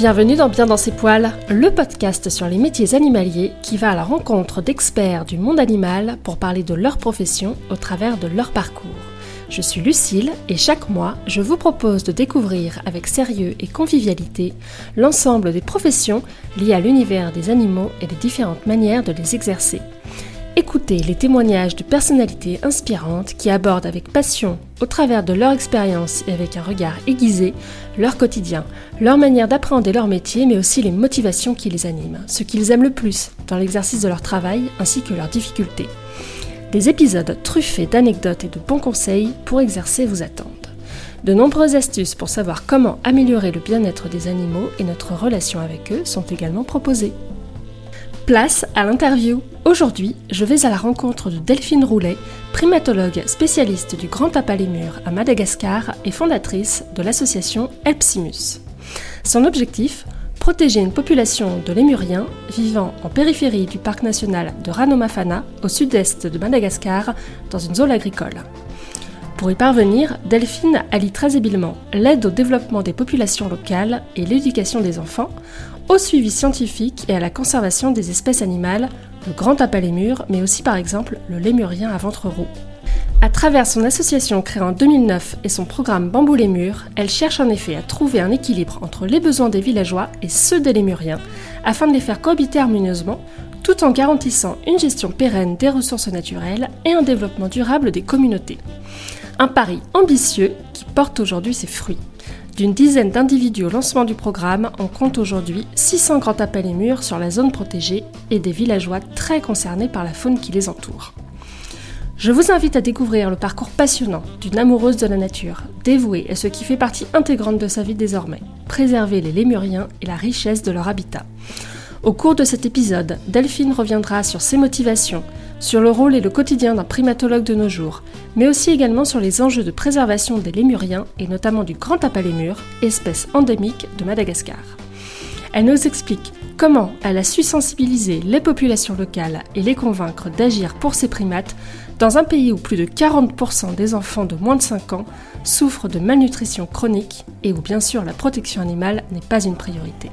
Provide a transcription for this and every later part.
Bienvenue dans Bien dans ses poils, le podcast sur les métiers animaliers qui va à la rencontre d'experts du monde animal pour parler de leur profession au travers de leur parcours. Je suis Lucille et chaque mois, je vous propose de découvrir avec sérieux et convivialité l'ensemble des professions liées à l'univers des animaux et les différentes manières de les exercer. Écoutez les témoignages de personnalités inspirantes qui abordent avec passion, au travers de leur expérience et avec un regard aiguisé, leur quotidien, leur manière d'appréhender leur métier, mais aussi les motivations qui les animent, ce qu'ils aiment le plus dans l'exercice de leur travail ainsi que leurs difficultés. Des épisodes truffés d'anecdotes et de bons conseils pour exercer vous attendent. De nombreuses astuces pour savoir comment améliorer le bien-être des animaux et notre relation avec eux sont également proposées. Place à l'interview. Aujourd'hui, je vais à la rencontre de Delphine Roulet, primatologue spécialiste du grand tape à Madagascar et fondatrice de l'association Elpsimus. Son objectif protéger une population de lémuriens vivant en périphérie du parc national de Ranomafana, au sud-est de Madagascar, dans une zone agricole. Pour y parvenir, Delphine allie très habilement l'aide au développement des populations locales et l'éducation des enfants, au suivi scientifique et à la conservation des espèces animales, le grand tapalémur, mais aussi par exemple le lémurien à ventre roux. À travers son association créée en 2009 et son programme Bambou Lémur, elle cherche en effet à trouver un équilibre entre les besoins des villageois et ceux des lémuriens, afin de les faire cohabiter harmonieusement, tout en garantissant une gestion pérenne des ressources naturelles et un développement durable des communautés. Un pari ambitieux qui porte aujourd'hui ses fruits. D'une dizaine d'individus au lancement du programme, on compte aujourd'hui 600 grands appels et murs sur la zone protégée et des villageois très concernés par la faune qui les entoure. Je vous invite à découvrir le parcours passionnant d'une amoureuse de la nature, dévouée à ce qui fait partie intégrante de sa vie désormais, préserver les lémuriens et la richesse de leur habitat. Au cours de cet épisode, Delphine reviendra sur ses motivations, sur le rôle et le quotidien d'un primatologue de nos jours, mais aussi également sur les enjeux de préservation des lémuriens et notamment du grand tapalémur, espèce endémique de Madagascar. Elle nous explique comment elle a su sensibiliser les populations locales et les convaincre d'agir pour ces primates dans un pays où plus de 40% des enfants de moins de 5 ans souffrent de malnutrition chronique et où bien sûr la protection animale n'est pas une priorité.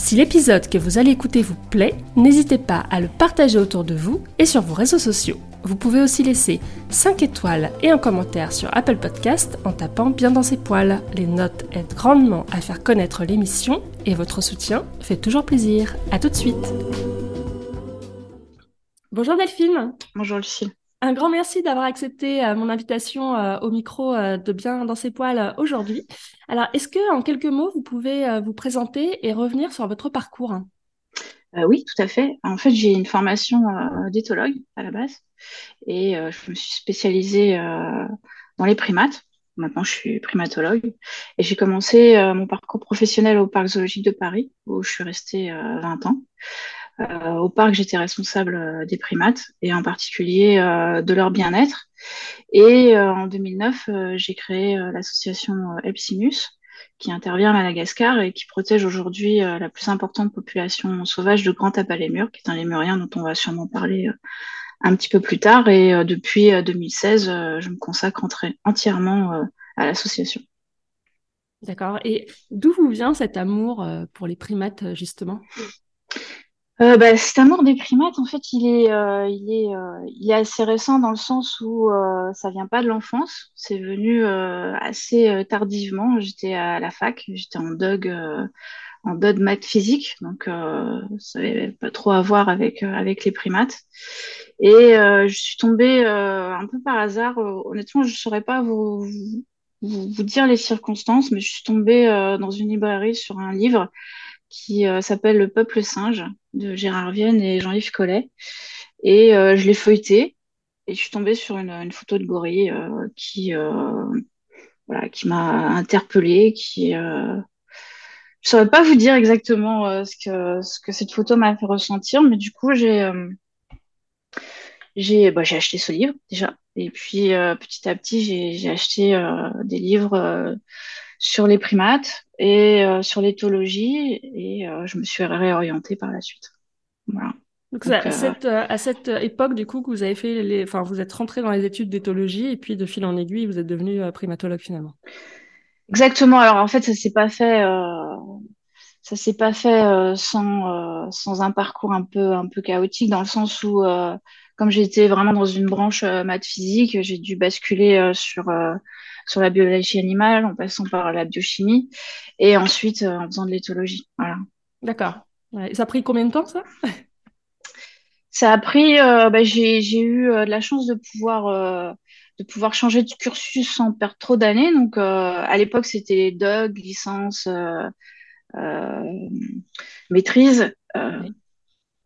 Si l'épisode que vous allez écouter vous plaît, n'hésitez pas à le partager autour de vous et sur vos réseaux sociaux. Vous pouvez aussi laisser 5 étoiles et un commentaire sur Apple Podcast en tapant bien dans ses poils. Les notes aident grandement à faire connaître l'émission et votre soutien fait toujours plaisir. A tout de suite. Bonjour Delphine. Bonjour Lucie. Un grand merci d'avoir accepté euh, mon invitation euh, au micro euh, de Bien dans ses poils aujourd'hui. Alors, est-ce que en quelques mots, vous pouvez vous présenter et revenir sur votre parcours? Oui, tout à fait. En fait, j'ai une formation d'éthologue à la base et je me suis spécialisée dans les primates. Maintenant, je suis primatologue et j'ai commencé mon parcours professionnel au Parc zoologique de Paris où je suis restée 20 ans. Euh, au parc, j'étais responsable euh, des primates et en particulier euh, de leur bien-être. Et en 2009, j'ai créé l'association Epsimus qui intervient à Madagascar et qui protège aujourd'hui la plus importante population sauvage de grand tapalémur, qui est un lémurien dont on va sûrement parler un petit peu plus tard. Et depuis 2016, je me consacre entièrement à l'association. D'accord. Et d'où vous vient cet amour pour les primates, justement? Euh, bah, cet amour des primates, en fait, il est, euh, il est, euh, il est assez récent dans le sens où euh, ça vient pas de l'enfance. C'est venu euh, assez tardivement. J'étais à la fac, j'étais en dog, en dog maths physique, donc ça n'avait pas trop à voir avec avec les primates. Et je suis tombée un peu par hasard. honnêtement, je saurais pas vous, vous, dire les circonstances, mais je suis tombée dans une librairie sur un livre qui euh, s'appelle Le Peuple singe de Gérard Vienne et Jean-Yves Collet. Et euh, je l'ai feuilleté et je suis tombée sur une, photo de gorille euh, qui, voilà, qui m'a interpellée, qui je saurais pas vous dire exactement ce que ce que cette photo m'a fait ressentir, mais du coup j'ai j'ai bah, acheté ce livre déjà, et puis petit à petit j'ai j'ai acheté des livres sur les primates et euh, sur l'éthologie et euh, je me suis réorientée par la suite. Voilà. Donc, à, euh, cette, à, cette, époque, du coup, que vous avez fait les, enfin, vous êtes rentré dans les études d'éthologie et puis de fil en aiguille, vous êtes devenu primatologue finalement. Exactement. Alors en fait, ça s'est pas fait ça s'est pas fait sans, sans un parcours un peu, un peu chaotique, dans le sens où, comme j'étais vraiment dans une branche maths physique, j'ai dû basculer sur, sur la biologie animale en passant par la biochimie et ensuite en faisant de l'éthologie. Voilà. D'accord. Ça a pris combien de temps, ça? Ça a pris, bah, j'ai eu de la chance de pouvoir de pouvoir changer de cursus sans perdre trop d'années. Donc, euh, à l'époque, c'était DOG, licence, euh, euh, maîtrise.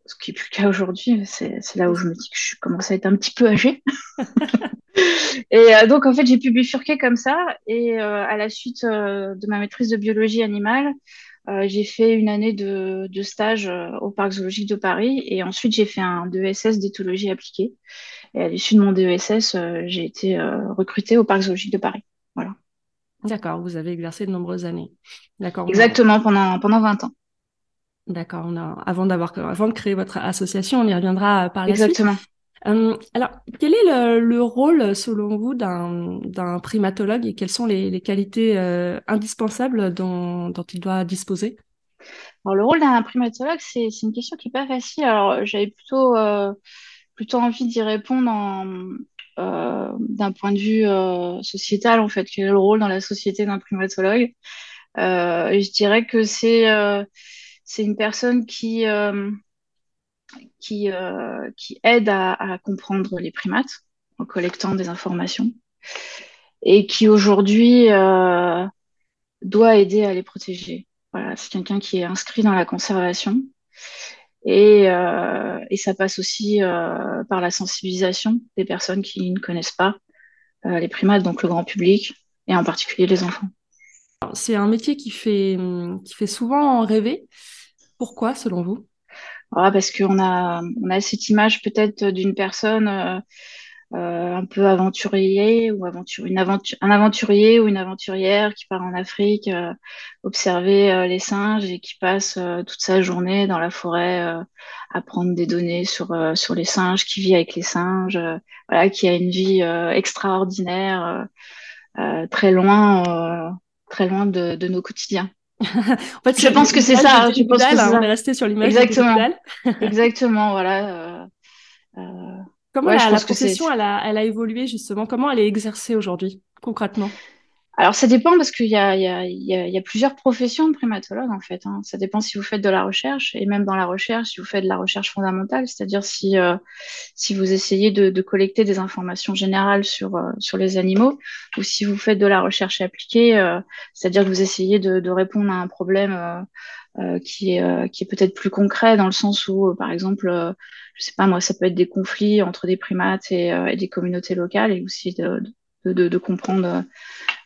Ce qui n'est plus le cas aujourd'hui. C'est là où je me dis que je commence à être un petit peu âgée. et donc, en fait, j'ai pu bifurquer comme ça. Et à la suite de ma maîtrise de biologie animale, j'ai fait une année de, de stage au Parc zoologique de Paris. Et ensuite, j'ai fait un DESS d'éthologie appliquée. Et à l'issue de mon DESS, euh, j'ai été euh, recrutée au Parc zoologique de Paris. Voilà. D'accord, vous avez exercé de nombreuses années. D'accord. Exactement, pendant, pendant 20 ans. D'accord, avant, d'avoir, avant de créer votre association, on y reviendra par la Exactement. suite. Exactement. alors, quel est le, rôle, selon vous, d'un, primatologue et quelles sont les, qualités euh, indispensables dont, il doit disposer? Alors, le rôle d'un primatologue, c'est, une question qui n'est pas facile. Alors, j'avais plutôt plutôt envie d'y répondre euh, d'un point de vue euh, sociétal, en fait, quel est le rôle dans la société d'un primatologue? Euh, je dirais que c'est c'est une personne qui qui, qui aide à, comprendre les primates en collectant des informations et qui aujourd'hui doit aider à les protéger. C'est quelqu'un qui est inscrit dans la conservation et, euh, ça passe aussi euh, par la sensibilisation des personnes qui ne connaissent pas euh, les primates, donc le grand public, et en particulier les enfants. C'est un métier qui fait, souvent rêver. Pourquoi, selon vous? Ah, Parce qu'on a, on a cette image peut-être d'une personne euh, euh, un peu aventurier ou aventure, une un aventurier ou une aventurière qui part en Afrique euh, observer les singes et qui passe toute sa journée dans la forêt à prendre des données sur les singes, qui vit avec les singes, qui a une vie extraordinaire, très loin, très loin de, de nos quotidiens. en fait, je pense que c'est ça. Je pense que on est resté sur l'image Exactement. Exactement, voilà. Comment la, profession elle a, elle a, évolué justement? Comment elle est exercée aujourd'hui, concrètement? Alors ça dépend parce qu'il y y, a, y a, plusieurs professions de primatologue en fait. Hein. Ça dépend si vous faites de la recherche et même dans la recherche, si vous faites de la recherche fondamentale, c'est-à-dire si, euh, si vous essayez de, de, collecter des informations générales sur, euh, sur les animaux ou si vous faites de la recherche appliquée, euh, c'est-à-dire que vous essayez de, de, répondre à un problème qui est, qui est peut-être plus concret dans le sens où, par exemple, je sais pas moi, ça peut être des conflits entre des primates et, euh, des communautés locales et aussi de, de, comprendre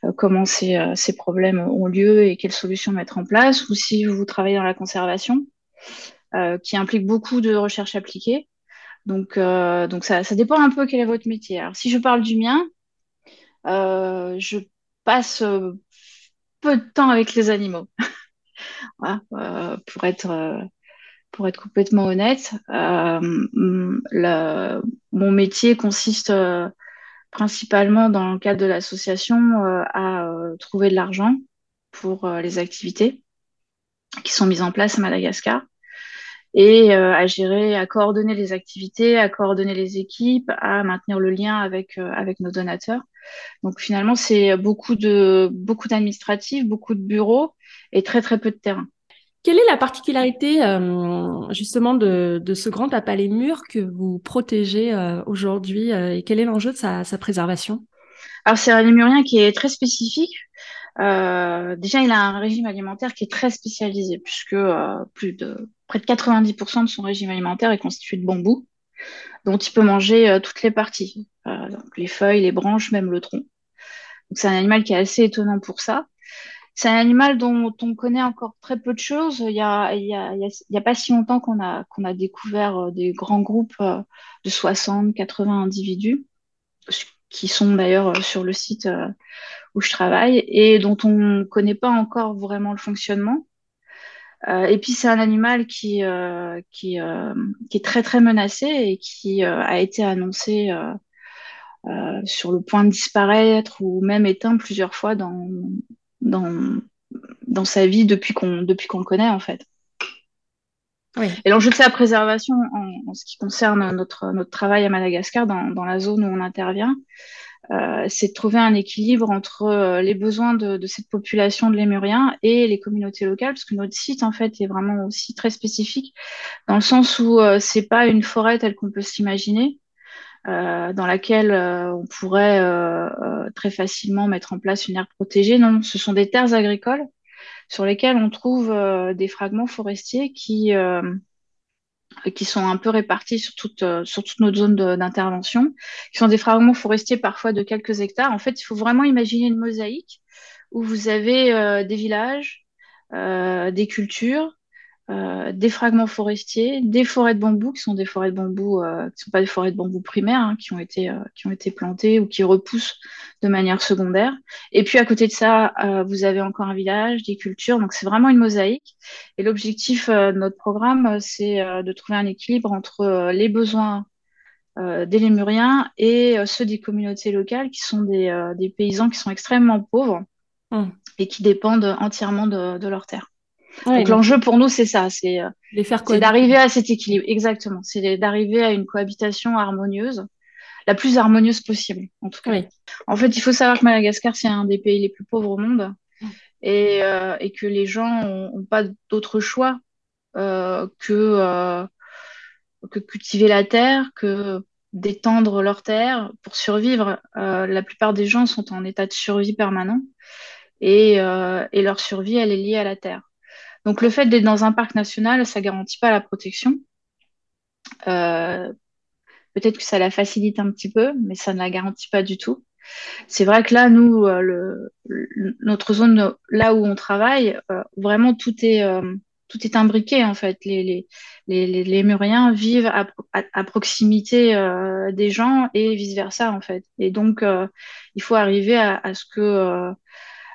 euh, comment ces, euh, ces, problèmes ont lieu et quelles solutions mettre en place, ou si vous travaillez dans la conservation, qui implique beaucoup de recherche appliquée. Donc, donc ça, ça, dépend un peu quel est votre métier. Alors, si je parle du mien, je passe peu de temps avec les animaux. pour être pour être complètement honnête. Euh, mon métier consiste euh, principalement dans le cadre de l'association euh, à trouver de l'argent pour les activités qui sont mises en place à Madagascar et à gérer, à coordonner les activités, à coordonner les équipes, à maintenir le lien avec avec nos donateurs. Donc finalement, c'est beaucoup de beaucoup d'administratifs, beaucoup de bureaux et très très peu de terrain. Quelle est la particularité euh, justement de, ce grand mur que vous protégez euh, aujourd'hui euh, et quel est l'enjeu de sa, préservation? Alors c'est un lémurien qui est très spécifique. déjà, il a un régime alimentaire qui est très spécialisé puisque plus de près de 90% de son régime alimentaire est constitué de bambou, dont il peut manger toutes les parties, les feuilles, les branches, même le tronc. Donc c'est un animal qui est assez étonnant pour ça. C'est un animal dont on connaît encore très peu de choses. Il y a, pas si longtemps qu'on a, a découvert euh, des grands groupes euh, de 60, 80 individus, qui sont d'ailleurs euh, sur le site où je travaille, et dont on ne connaît pas encore vraiment le fonctionnement. et puis c'est un animal qui, qui, est très très menacé et qui a été annoncé sur le point de disparaître ou même éteint plusieurs fois dans, dans, dans sa vie depuis qu'on depuis qu'on le connaît en fait. Et l'enjeu de sa préservation en, ce qui concerne notre, notre travail à Madagascar, dans, dans la zone où on intervient, euh, c'est de trouver un équilibre entre euh, les besoins de, de, cette population de lémuriens et les communautés locales, parce que notre site en fait est vraiment aussi très spécifique, dans le sens où euh, c'est pas une forêt telle qu'on peut s'imaginer, euh, dans laquelle on pourrait très facilement mettre en place une aire protégée. Non, ce sont des terres agricoles sur lesquelles on trouve des fragments forestiers qui qui sont un peu répartis sur toute, euh, sur toute notre zone d'intervention, qui sont des fragments forestiers parfois de quelques hectares. En fait, il faut vraiment imaginer une mosaïque où vous avez euh, des villages, euh, des cultures, euh, des fragments forestiers, des forêts de bambou qui sont des forêts de bambou euh, qui sont pas des forêts de bambou primaires hein, qui ont été euh, qui ont été plantées ou qui repoussent de manière secondaire. Et puis à côté de ça, vous avez encore un village, des cultures. Donc c'est vraiment une mosaïque. Et l'objectif de notre programme, c'est de trouver un équilibre entre les besoins des lémuriens et ceux des communautés locales qui sont des, des paysans qui sont extrêmement pauvres mmh. et qui dépendent entièrement de, de leurs terres. Donc l'enjeu pour nous, c'est ça, c'est euh, d'arriver à cet équilibre. Exactement, c'est d'arriver à une cohabitation harmonieuse, la plus harmonieuse possible, en tout cas. En fait, il faut savoir que Madagascar, c'est un des pays les plus pauvres au monde et, euh, et que les gens n'ont pas d'autre choix euh, que, euh, que cultiver la terre, que d'étendre leur terre pour survivre. La plupart des gens sont en état de survie permanent et, et leur survie, elle est liée à la terre. Donc le fait d'être dans un parc national, ça garantit pas la protection. Euh, peut-être que ça la facilite un petit peu, mais ça ne la garantit pas du tout. C'est vrai que là, nous, euh, notre zone, là où on travaille, euh, vraiment tout est tout est imbriqué en fait. Les les Muriens vivent à, proximité des gens et vice versa en fait. Et donc il faut arriver à, ce que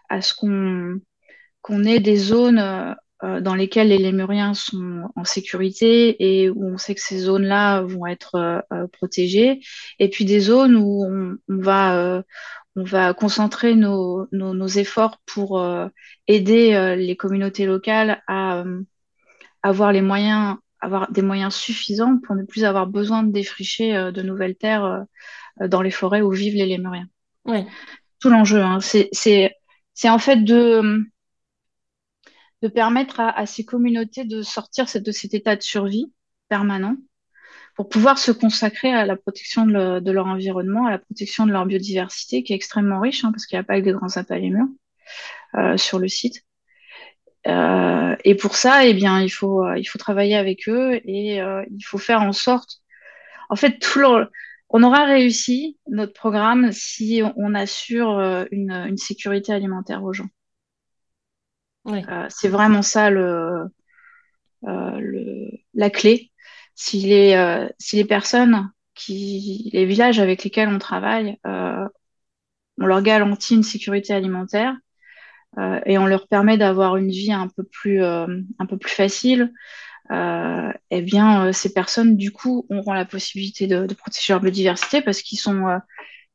à ce qu'on ait des zones euh, dans lesquelles les lémuriens sont en sécurité et où on sait que ces zones-là vont être euh, euh, protégées, et puis des zones où on, va on va concentrer nos, nos, nos efforts pour aider les communautés locales à avoir les moyens, avoir des moyens suffisants pour ne plus avoir besoin de défricher de nouvelles terres dans les forêts où vivent les lémuriens. Oui. Tout l'enjeu, hein. c'est en fait de de permettre à, ces communautés de sortir de cet état de survie permanent pour pouvoir se consacrer à la protection de, leur environnement, à la protection de leur biodiversité, qui est extrêmement riche, hein, parce qu'il n'y a pas que des grands apalémurs euh, sur le site. Euh, et pour ça, eh bien, il faut, euh, il faut travailler avec eux et euh, il faut faire en sorte. En fait, tout on aura réussi notre programme si on, assure une, une sécurité alimentaire aux gens. Euh, c'est vraiment ça le, euh, le, la clé. Si les, euh, si les personnes, qui, les villages avec lesquels on travaille, on leur garantit une sécurité alimentaire et on leur permet d'avoir une vie un peu plus, un peu plus facile, eh bien, ces personnes, du coup, auront la possibilité de, protéger leur biodiversité parce qu'ils sont,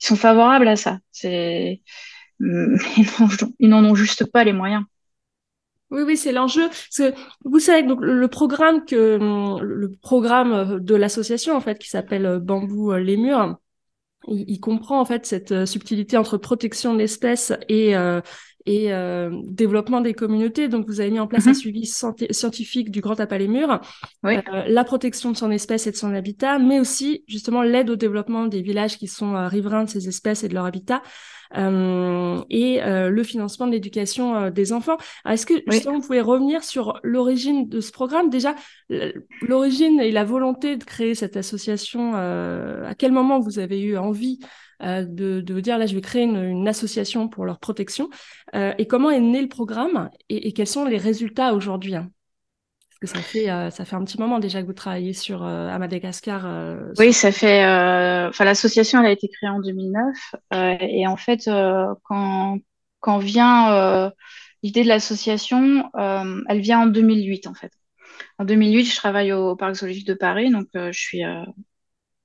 ils sont favorables à ça. Ils n'en ont juste pas les moyens. Oui, oui, c'est l'enjeu. Vous savez, donc le programme que le programme de l'association en fait qui s'appelle euh, Bambou euh, les murs, il, comprend en fait cette euh, subtilité entre protection de l'espèce et et développement des communautés. Donc, vous avez mis en place un mhm. suivi scientifique du Grand Appât les Murs, la protection de son espèce et de son habitat, mais aussi justement l'aide au développement des villages qui sont riverains de ces espèces et de leur habitat. Euh, et euh, le financement de l'éducation euh, des enfants. Est-ce que justement vous pouvez revenir sur l'origine de ce programme? Déjà, l'origine et la volonté de créer cette association. à quel moment vous avez eu envie de, de dire là je vais créer une, association pour leur protection et comment est né le programme et, et quels sont les résultats aujourd'hui hein? Que ça fait, euh, ça fait un petit moment déjà que vous travaillez sur, euh, à Madagascar. Euh, oui, ça fait. Enfin, l'association, elle a été créée en 2009. et en fait, quand, quand vient l'idée de l'association, elle vient en 2008, en fait. En 2008, je travaille au, Parc zoologique de Paris, donc je suis.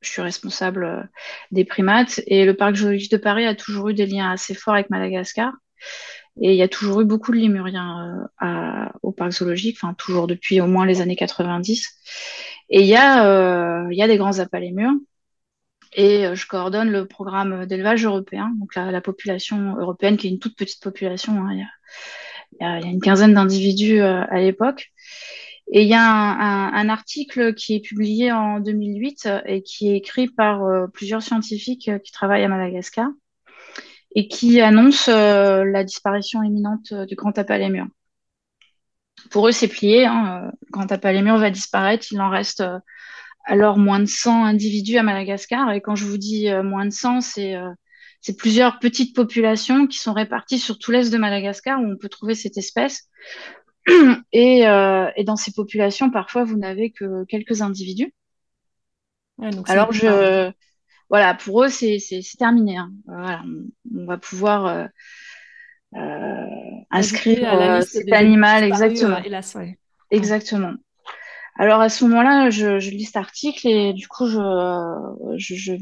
Je suis responsable des primates et le parc zoologique de Paris a toujours eu des liens assez forts avec Madagascar. Et il y a toujours eu beaucoup de lémuriens euh, au parc zoologique, enfin toujours depuis au moins les années 90. Et il y a, il y a des grands appâts. Et je coordonne le programme d'élevage européen, donc la, population européenne qui est une toute petite population. Hein, il, y a, une quinzaine d'individus à l'époque. Et il y a un, article qui est publié en 2008 et qui est écrit par euh, plusieurs scientifiques qui travaillent à Madagascar et qui annonce euh, la disparition imminente du grand lémur. Pour eux, c'est plié. Hein, le grand lémur va disparaître. Il en reste euh, alors moins de 100 individus à Madagascar. Et quand je vous dis moins de 100, c'est c'est plusieurs petites populations qui sont réparties sur tout l'est de Madagascar où on peut trouver cette espèce. Et, euh, et, dans ces populations, parfois, vous n'avez que quelques individus. Alors, je, voilà, pour eux, c'est terminé. Hein. Voilà, on, va pouvoir euh, euh, inscrire cet animal, exactement. Hélas, Exactement. Alors à ce moment-là, je, je, lis cet article et du coup, je, je, je,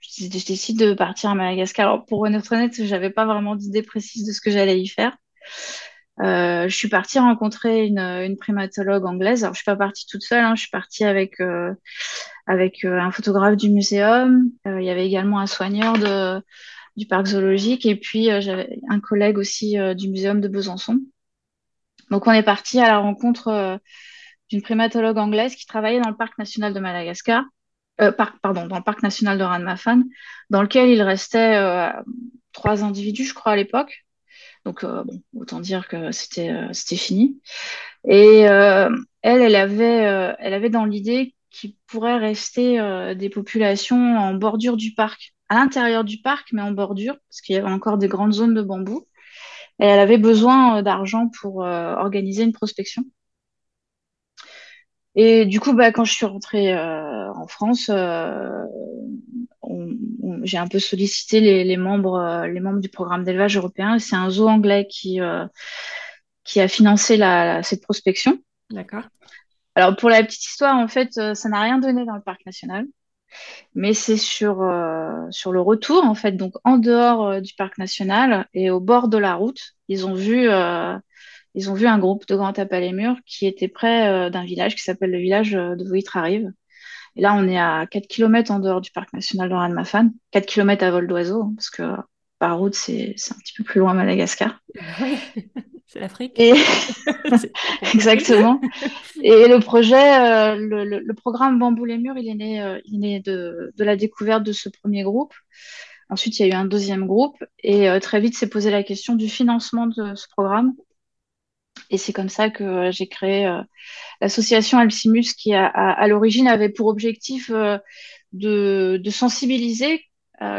je décide de partir à Madagascar. Alors, pour être honnête, j'avais pas vraiment d'idée précise de ce que j'allais y faire. Euh, je suis partie rencontrer une, une, primatologue anglaise. Alors, je suis pas partie toute seule. Hein. Je suis partie avec euh, avec euh, un photographe du muséum. il y avait également un soigneur de, du parc zoologique et puis j'avais un collègue aussi du muséum de Besançon. Donc, on est parti à la rencontre d'une primatologue anglaise qui travaillait dans le parc national de Madagascar. Parc, pardon, dans le parc national de Ranmafan, dans lequel il restait trois individus, je crois, à l'époque. Donc, euh, bon, autant dire que c'était euh, fini. Et euh, elle, elle avait, elle avait dans l'idée qu'il pourrait rester des populations en bordure du parc, à l'intérieur du parc, mais en bordure, parce qu'il y avait encore des grandes zones de bambou. Et elle avait besoin d'argent pour organiser une prospection. Et du coup, bah, quand je suis rentrée en France, j'ai un peu sollicité les, membres, euh, les membres du programme d'élevage européen. C'est un zoo anglais qui, euh, qui a financé la, cette prospection. D'accord. Alors, pour la petite histoire, en fait, euh, ça n'a rien donné dans le parc national. Mais c'est sur, sur le retour, en fait, donc en dehors du parc national et au bord de la route, ils ont vu, ils ont vu un groupe de grands tapes les murs qui était près d'un village qui s'appelle le village de Voitrarive. Et là, on est à 4 km en dehors du parc national de Ranmafan, 4 km à vol d'oiseau, hein, parce que par route, c'est un petit peu plus loin Madagascar. c'est l'Afrique. Et... Exactement. Et le projet, euh, le, programme Bambou les Murs, il est né, euh, il est né de, de, la découverte de ce premier groupe. Ensuite, il y a eu un deuxième groupe et euh, très vite s'est posé la question du financement de ce programme. Et c'est comme ça que euh, j'ai créé euh, l'association Alcimus qui, à, l'origine, avait pour objectif euh, de, sensibiliser,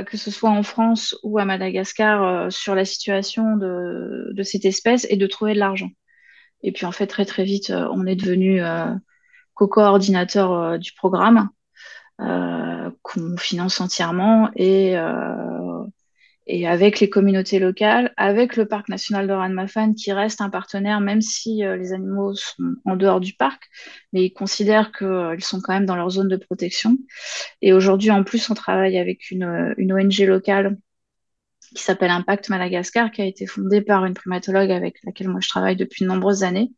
que ce soit en France ou à Madagascar, sur la situation de, cette espèce et de trouver de l'argent. Et puis, en fait, très, très vite, on est devenu co-coordinateur du programme qu'on finance entièrement et et avec les communautés locales, avec le parc national de Ranmafan qui reste un partenaire même si euh, les animaux sont en dehors du parc, mais ils considèrent qu'ils euh, sont quand même dans leur zone de protection. Et aujourd'hui, en plus, on travaille avec une, euh, une ONG locale qui s'appelle Impact Madagascar, qui a été fondée par une primatologue avec laquelle moi je travaille depuis de nombreuses années.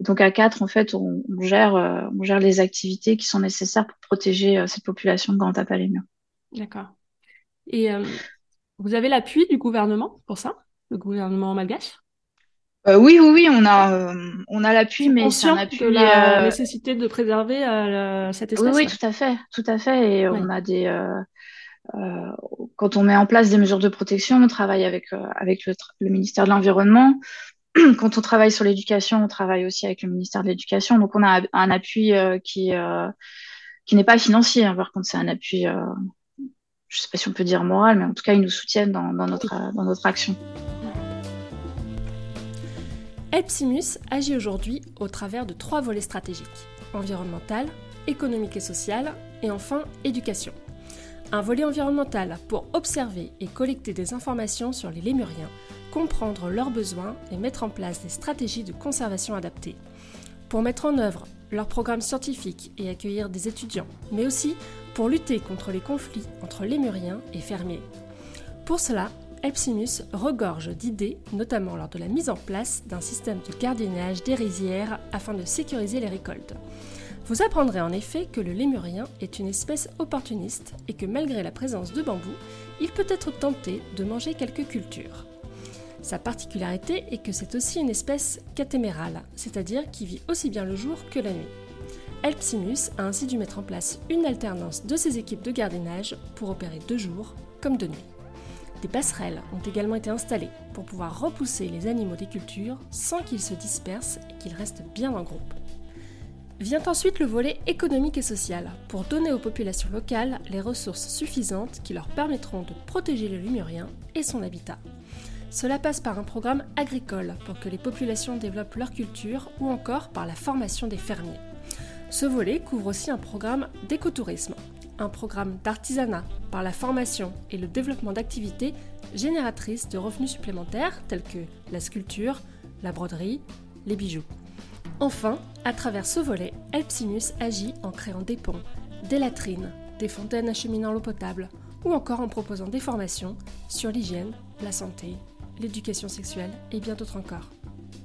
donc à quatre, en fait, on, gère, on gère les activités qui sont nécessaires pour protéger cette population de grand apalémur. D'accord. Et vous avez l'appui du gouvernement pour ça, le gouvernement malgache? Euh, oui, oui, oui, on a, euh, on a l'appui, mais c'est un appui. De la euh, nécessité de préserver cette espèce? Oui, oui, tout à fait, tout à fait. Et on a des, quand on met en place des mesures de protection, on travaille avec avec le, ministère de l'environnement. Quand on travaille sur l'éducation, on travaille aussi avec le ministère de l'éducation. Donc on a un appui qui qui n'est pas financier. Hein. Par contre, c'est un appui je ne sais pas si on peut dire moral, mais en tout cas, ils nous soutiennent dans, notre, dans notre action. Epsimus agit aujourd'hui au travers de trois volets stratégiques environnemental, économique et social, et enfin éducation. Un volet environnemental pour observer et collecter des informations sur les lémuriens, comprendre leurs besoins et mettre en place des stratégies de conservation adaptées. Pour mettre en œuvre leurs programmes scientifiques et accueillir des étudiants, mais aussi pour lutter contre les conflits entre lémuriens et fermiers. Pour cela, Epsimus regorge d'idées, notamment lors de la mise en place d'un système de gardiennage des rizières afin de sécuriser les récoltes. Vous apprendrez en effet que le lémurien est une espèce opportuniste et que malgré la présence de bambou, il peut être tenté de manger quelques cultures. Sa particularité est que c'est aussi une espèce catémérale, c'est-à-dire qui vit aussi bien le jour que la nuit. Elpsimus a ainsi dû mettre en place une alternance de ses équipes de gardiennage pour opérer de jour comme de nuit. Des passerelles ont également été installées pour pouvoir repousser les animaux des cultures sans qu'ils se dispersent et qu'ils restent bien en groupe. Vient ensuite le volet économique et social, pour donner aux populations locales les ressources suffisantes qui leur permettront de protéger le lémurien et son habitat. Cela passe par un programme agricole pour que les populations développent leur culture ou encore par la formation des fermiers. Ce volet couvre aussi un programme d'écotourisme, un programme d'artisanat par la formation et le développement d'activités génératrices de revenus supplémentaires tels que la sculpture, la broderie, les bijoux. Enfin, à travers ce volet, Elpsimus agit en créant des ponts, des latrines, des fontaines acheminant l'eau potable, ou encore en proposant des formations sur l'hygiène, la santé, l'éducation sexuelle et bien d'autres encore.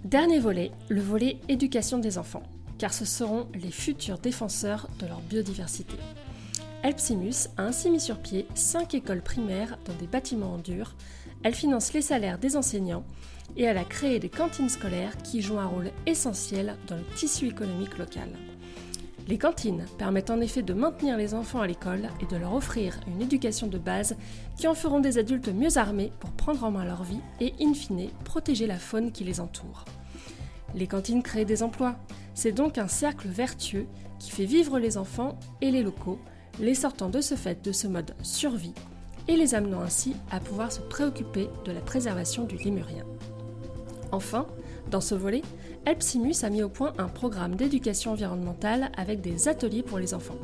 Dernier volet, le volet éducation des enfants, car ce seront les futurs défenseurs de leur biodiversité. Elpsimus a ainsi mis sur pied 5 écoles primaires dans des bâtiments en dur, elle finance les salaires des enseignants et elle a créé des cantines scolaires qui jouent un rôle essentiel dans le tissu économique local. Les cantines permettent en effet de maintenir les enfants à l'école et de leur offrir une éducation de base qui en feront des adultes mieux armés pour prendre en main leur vie et, in fine, protéger la faune qui les entoure. Les cantines créent des emplois. C'est donc un cercle vertueux qui fait vivre les enfants et les locaux, les sortant de ce fait de ce mode survie et les amenant ainsi à pouvoir se préoccuper de la préservation du lémurien. Enfin, dans ce volet, Elpsimus a mis au point un programme d'éducation environnementale avec des ateliers pour les enfants.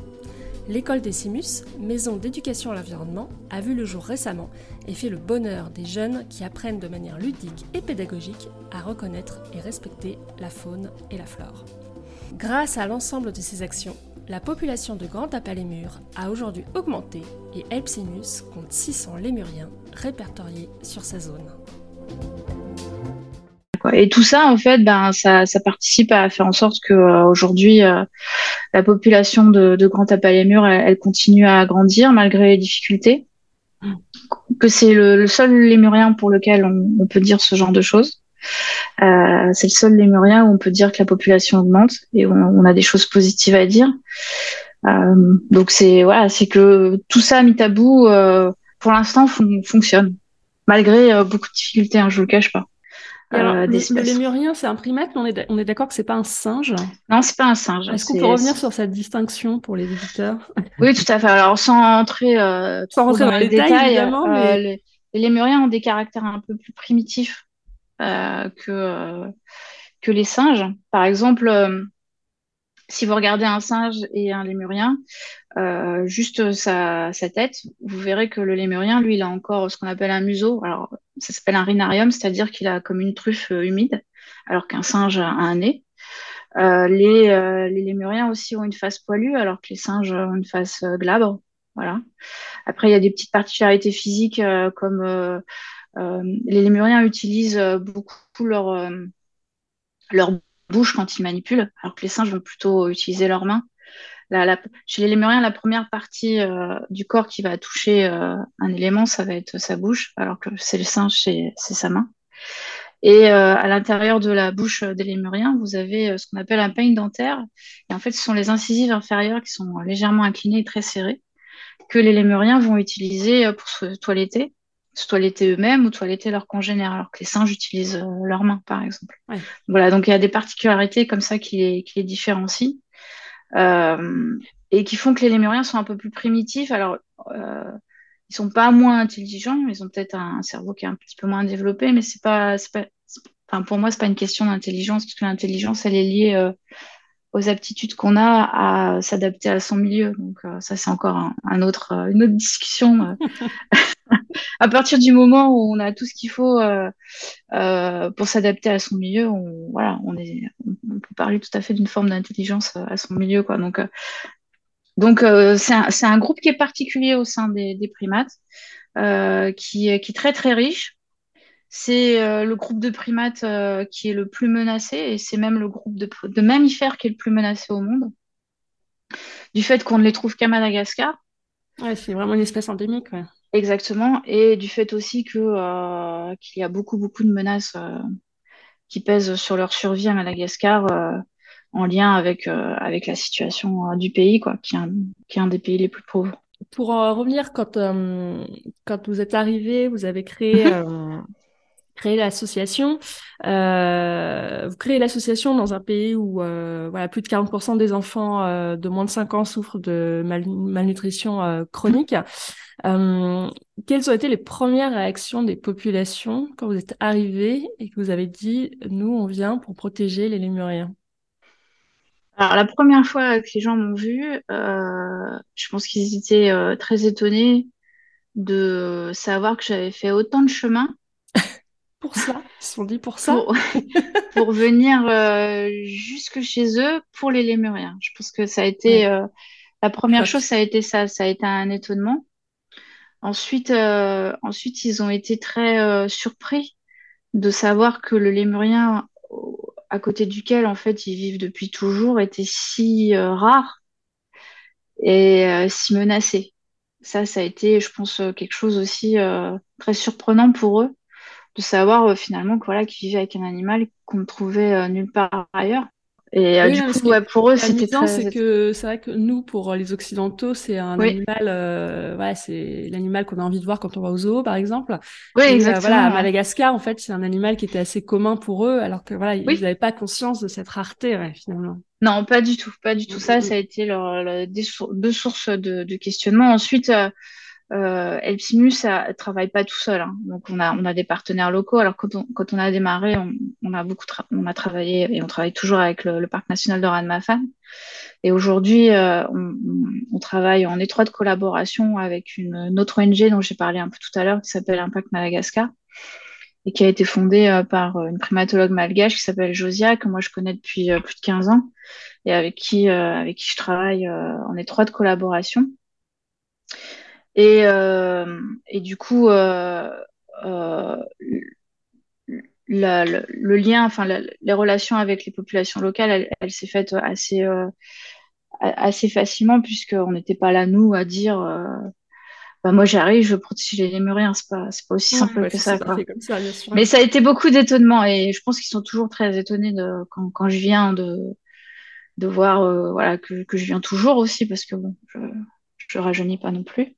L'école des Simus, maison d'éducation à l'environnement, a vu le jour récemment et fait le bonheur des jeunes qui apprennent de manière ludique et pédagogique à reconnaître et respecter la faune et la flore. Grâce à l'ensemble de ces actions, la population de Grand Tapalémur a aujourd'hui augmenté et Elpsimus compte 600 lémuriens répertoriés sur sa zone. Et tout ça, en fait, ben, ça, participe à faire en sorte que euh, aujourd'hui, euh, la population de, Grand Tapalémur, elle, elle, continue à grandir malgré les difficultés. Que c'est le, seul lémurien pour lequel on, peut dire ce genre de choses. Euh, c'est le seul lémurien où on peut dire que la population augmente et on, a des choses positives à dire. donc c'est voilà, c'est que tout ça mis à bout, pour l'instant, fonctionne malgré beaucoup de difficultés. Hein, je le cache pas. Alors, euh, le, lémurien, c'est un primate, mais on est, d'accord que c'est pas un singe? Non, c'est pas un singe. Est-ce qu'on peut revenir sur cette distinction pour les visiteurs Oui, tout à fait. Alors, sans entrer, euh, dans, les détails, évidemment, euh, les, lémuriens ont des caractères un peu plus primitifs que, que les singes. Par exemple, si vous regardez un singe et un lémurien, euh, juste sa, tête, vous verrez que le lémurien, lui, il a encore ce qu'on appelle un museau. Alors, ça s'appelle un rhinarium, c'est-à-dire qu'il a comme une truffe euh, humide, alors qu'un singe a un nez. Euh, les, les, lémuriens aussi ont une face poilue, alors que les singes ont une face glabre. Voilà. Après, il y a des petites particularités physiques comme les lémuriens utilisent beaucoup leur, leur bouche quand ils manipulent, alors que les singes vont plutôt utiliser leurs mains. chez les lémuriens, la première partie euh, du corps qui va toucher euh, un élément, ça va être sa bouche, alors que c'est le singe, c'est sa main. Et euh, à l'intérieur de la bouche des lémuriens, vous avez ce qu'on appelle un peigne dentaire. Et en fait, ce sont les incisives inférieures qui sont légèrement inclinées et très serrées, que les lémuriens vont utiliser pour se toiletter toiletter eux-mêmes ou toiletter leurs congénères, alors que les singes utilisent euh, leurs mains, par exemple. Voilà, donc il y a des particularités comme ça qui les, qui les différencient euh, et qui font que les lémuriens sont un peu plus primitifs. Alors, euh, ils sont pas moins intelligents, ils ont peut-être un, cerveau qui est un petit peu moins développé, mais c'est pas, pas enfin, pour moi, c'est pas une question d'intelligence, parce que l'intelligence, elle est liée euh, aux aptitudes qu'on a à s'adapter à son milieu. Donc euh, ça, c'est encore un, autre, euh, une autre discussion. à partir du moment où on a tout ce qu'il faut pour s'adapter à son milieu, on, voilà, on, peut parler tout à fait d'une forme d'intelligence à son milieu. Quoi. Donc, donc c'est un, groupe qui est particulier au sein des, primates. qui, est très très riche. C'est le groupe de primates qui est le plus menacé et c'est même le groupe de, mammifères qui est le plus menacé au monde. Du fait qu'on ne les trouve qu'à Madagascar. Ouais, c'est vraiment une espèce endémique. Exactement. Et du fait aussi que, euh, qu'il y a beaucoup, beaucoup de menaces euh, qui pèsent sur leur survie à Madagascar euh, en lien avec, avec la situation du pays, quoi, qui est, un, qui est un des pays les plus pauvres. Pour en revenir, quand, quand vous êtes arrivé, vous avez créé créer l'association. Euh, vous créez l'association dans un pays où euh, voilà, plus de 40% des enfants euh, de moins de 5 ans souffrent de malnutrition chronique. Quelles ont été les premières réactions des populations quand vous êtes arrivé et que vous avez dit, nous, on vient pour protéger les lémuriens? Alors, la première fois que les gens m'ont vu, je pense qu'ils étaient très étonnés de savoir que j'avais fait autant de chemin pour ça Ils se sont dit pour ça Pour, venir euh, jusque chez eux pour les lémuriens. Je pense que ça a été euh, la première chose, ça a été ça, ça a été un étonnement. Ensuite, euh, ensuite ils ont été très surpris de savoir que le lémurien à côté duquel en fait ils vivent depuis toujours était si rare et si menacé. Ça, ça a été, je pense, quelque chose aussi très surprenant pour eux de savoir euh, finalement voilà, qu'ils vivaient avec un animal qu'on ne trouvait euh, nulle part ailleurs. Et euh, du coup, pour eux, c'était très... c'est que c'est vrai que nous, pour les Occidentaux, c'est un animal, ouais, c'est l'animal qu'on a envie de voir quand on va au zoo, par exemple. Oui, exactement. voilà, à Madagascar, en fait, c'est un animal qui était assez commun pour eux, alors que voilà, ils n'avaient pas conscience de cette rareté, ouais, finalement. Non, pas du tout, pas du tout. Ça, ça a été leur, deux, sources de, de questionnement. Ensuite, euh, Elpsimus ne travaille pas tout seul. Hein. Donc on a, on a des partenaires locaux. Alors quand on, quand on a démarré, on, on a beaucoup on a travaillé et on travaille toujours avec le, le parc national de Ranmafan. Et aujourd'hui, euh, on, on, travaille en étroite collaboration avec une, autre ONG dont j'ai parlé un peu tout à l'heure qui s'appelle Impact Madagascar et qui a été fondée euh, par une primatologue malgache qui s'appelle Josia, que moi je connais depuis euh, plus de 15 ans et avec qui, avec qui je travaille en étroite collaboration. Et, euh, et du coup, euh, euh, la, le, le, lien, enfin les relations avec les populations locales, elle, elle s'est faite assez, euh, assez facilement puisqu'on n'était pas là nous à dire euh, bah, moi j'arrive, je veux protéger les lémuriens, c'est pas, c'est pas aussi simple que ça, quoi. Ça, Mais ça a été beaucoup d'étonnement et je pense qu'ils sont toujours très étonnés de, quand, quand je viens de, de voir euh, voilà, que, que je viens toujours aussi parce que bon, je, je rajeunis pas non plus.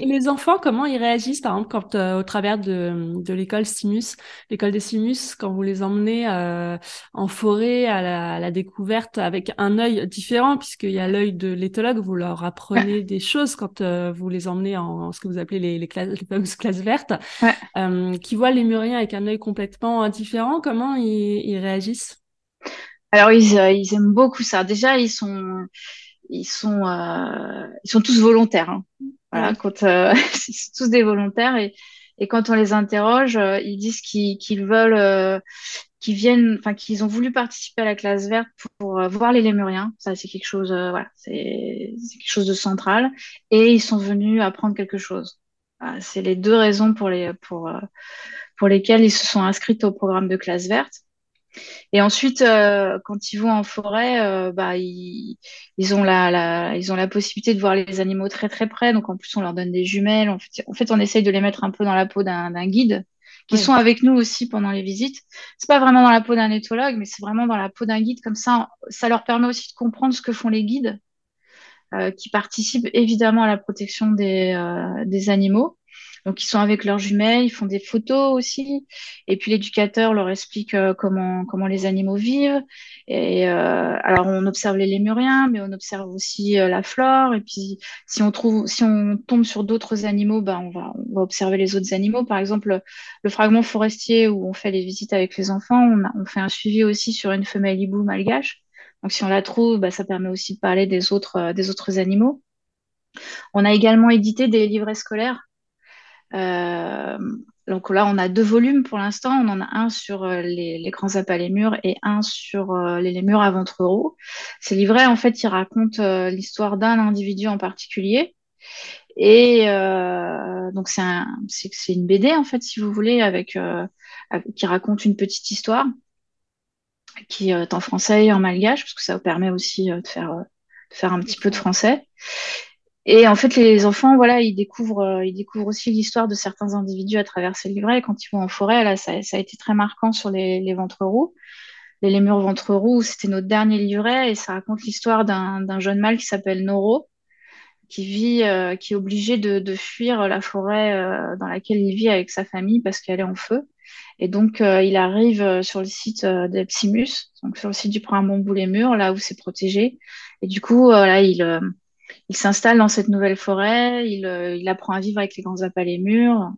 Et les enfants, comment ils réagissent, par exemple, quand euh, au travers de, de l'école Stimus, l'école des Stimus, quand vous les emmenez euh, en forêt à la, à la, découverte avec un œil différent, puisqu'il y a l'œil de l'éthologue, vous leur apprenez des choses quand euh, vous les emmenez en, ce que vous appelez les, les, classes, les fameuses classes vertes, ouais. qui voient les muriens avec un œil complètement différent. Comment ils, ils réagissent? Alors ils, ils aiment beaucoup ça. Déjà ils sont ils sont, euh, ils sont tous volontaires. Hein. Voilà, quand euh, c'est tous des volontaires et, et quand on les interroge, euh, ils disent qu'ils qu'ils veulent, euh, qu'ils viennent, enfin qu'ils ont voulu participer à la classe verte pour, voir les lémuriens. Ça, c'est quelque chose, voilà, c'est quelque chose de central. Et ils sont venus apprendre quelque chose. Voilà, c'est les deux raisons pour les pour pour lesquelles ils se sont inscrits au programme de classe verte. Et ensuite, euh, quand ils vont en forêt, euh, bah, ils, ils, ont la, la, ils ont la possibilité de voir les animaux très très près. Donc en plus, on leur donne des jumelles. En fait, en fait on essaye de les mettre un peu dans la peau d'un guide, qui sont avec nous aussi pendant les visites. C'est pas vraiment dans la peau d'un éthologue, mais c'est vraiment dans la peau d'un guide. Comme ça, ça leur permet aussi de comprendre ce que font les guides, euh, qui participent évidemment à la protection des, euh, des animaux. Donc ils sont avec leurs jumelles, ils font des photos aussi, et puis l'éducateur leur explique euh, comment comment les animaux vivent. Et euh, alors on observe les lémuriens, mais on observe aussi euh, la flore. Et puis si on trouve, si on tombe sur d'autres animaux, ben on va on va observer les autres animaux. Par exemple, le fragment forestier où on fait les visites avec les enfants, on, on fait un suivi aussi sur une femelle hibou malgache. Donc si on la trouve, ben, ça permet aussi de parler des autres des autres animaux. On a également édité des livrets scolaires euh, donc là, on a deux volumes pour l'instant. On en a un sur euh, les, les grands appâts lémurs et un sur euh, les lémurs à ventre Ces livrets, en fait, ils racontent l'histoire d'un individu en particulier. Et euh, donc c'est un, c'est une BD en fait, si vous voulez, avec, euh, qui raconte une petite histoire qui est en français et en malgache, parce que ça vous permet aussi de faire, de faire un petit peu de français. Et en fait, les enfants, voilà, ils découvrent, ils découvrent aussi l'histoire de certains individus à travers ces livrets. quand ils vont en forêt, là, ça, ça a été très marquant sur les, les ventres roux. Les lémurs ventre roux, c'était notre dernier livret et ça raconte l'histoire d'un jeune mâle qui s'appelle Noro, qui vit, euh, qui est obligé de, de, fuir la forêt euh, dans laquelle il vit avec sa famille parce qu'elle est en feu. Et donc, euh, il arrive sur le site d'Epsimus, donc sur le site du programme Bambou les Murs, là où c'est protégé. Et du coup, là, il, il s'installe dans cette nouvelle forêt, il, il apprend à vivre avec les grands appâts les murs.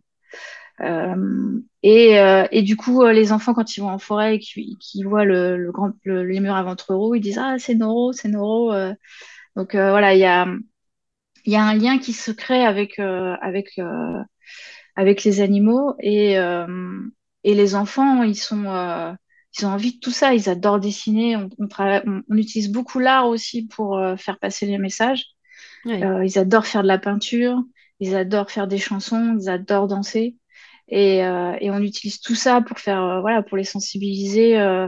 Euh, et, euh, et, du coup, euh, les enfants, quand ils vont en forêt et qu'ils voient les murs à ventre roux, ils disent Ah, c'est Noro, c'est Noro. donc voilà, il y a, un lien qui se crée avec, les animaux. Et, et les enfants, ils sont ils ont envie de tout ça, ils adorent dessiner. On, on, on utilise beaucoup l'art aussi pour faire passer les messages. Ils adorent faire de la peinture, ils adorent faire des chansons, ils adorent danser. Et, euh, et, on utilise tout ça pour faire, euh, voilà, pour les sensibiliser euh,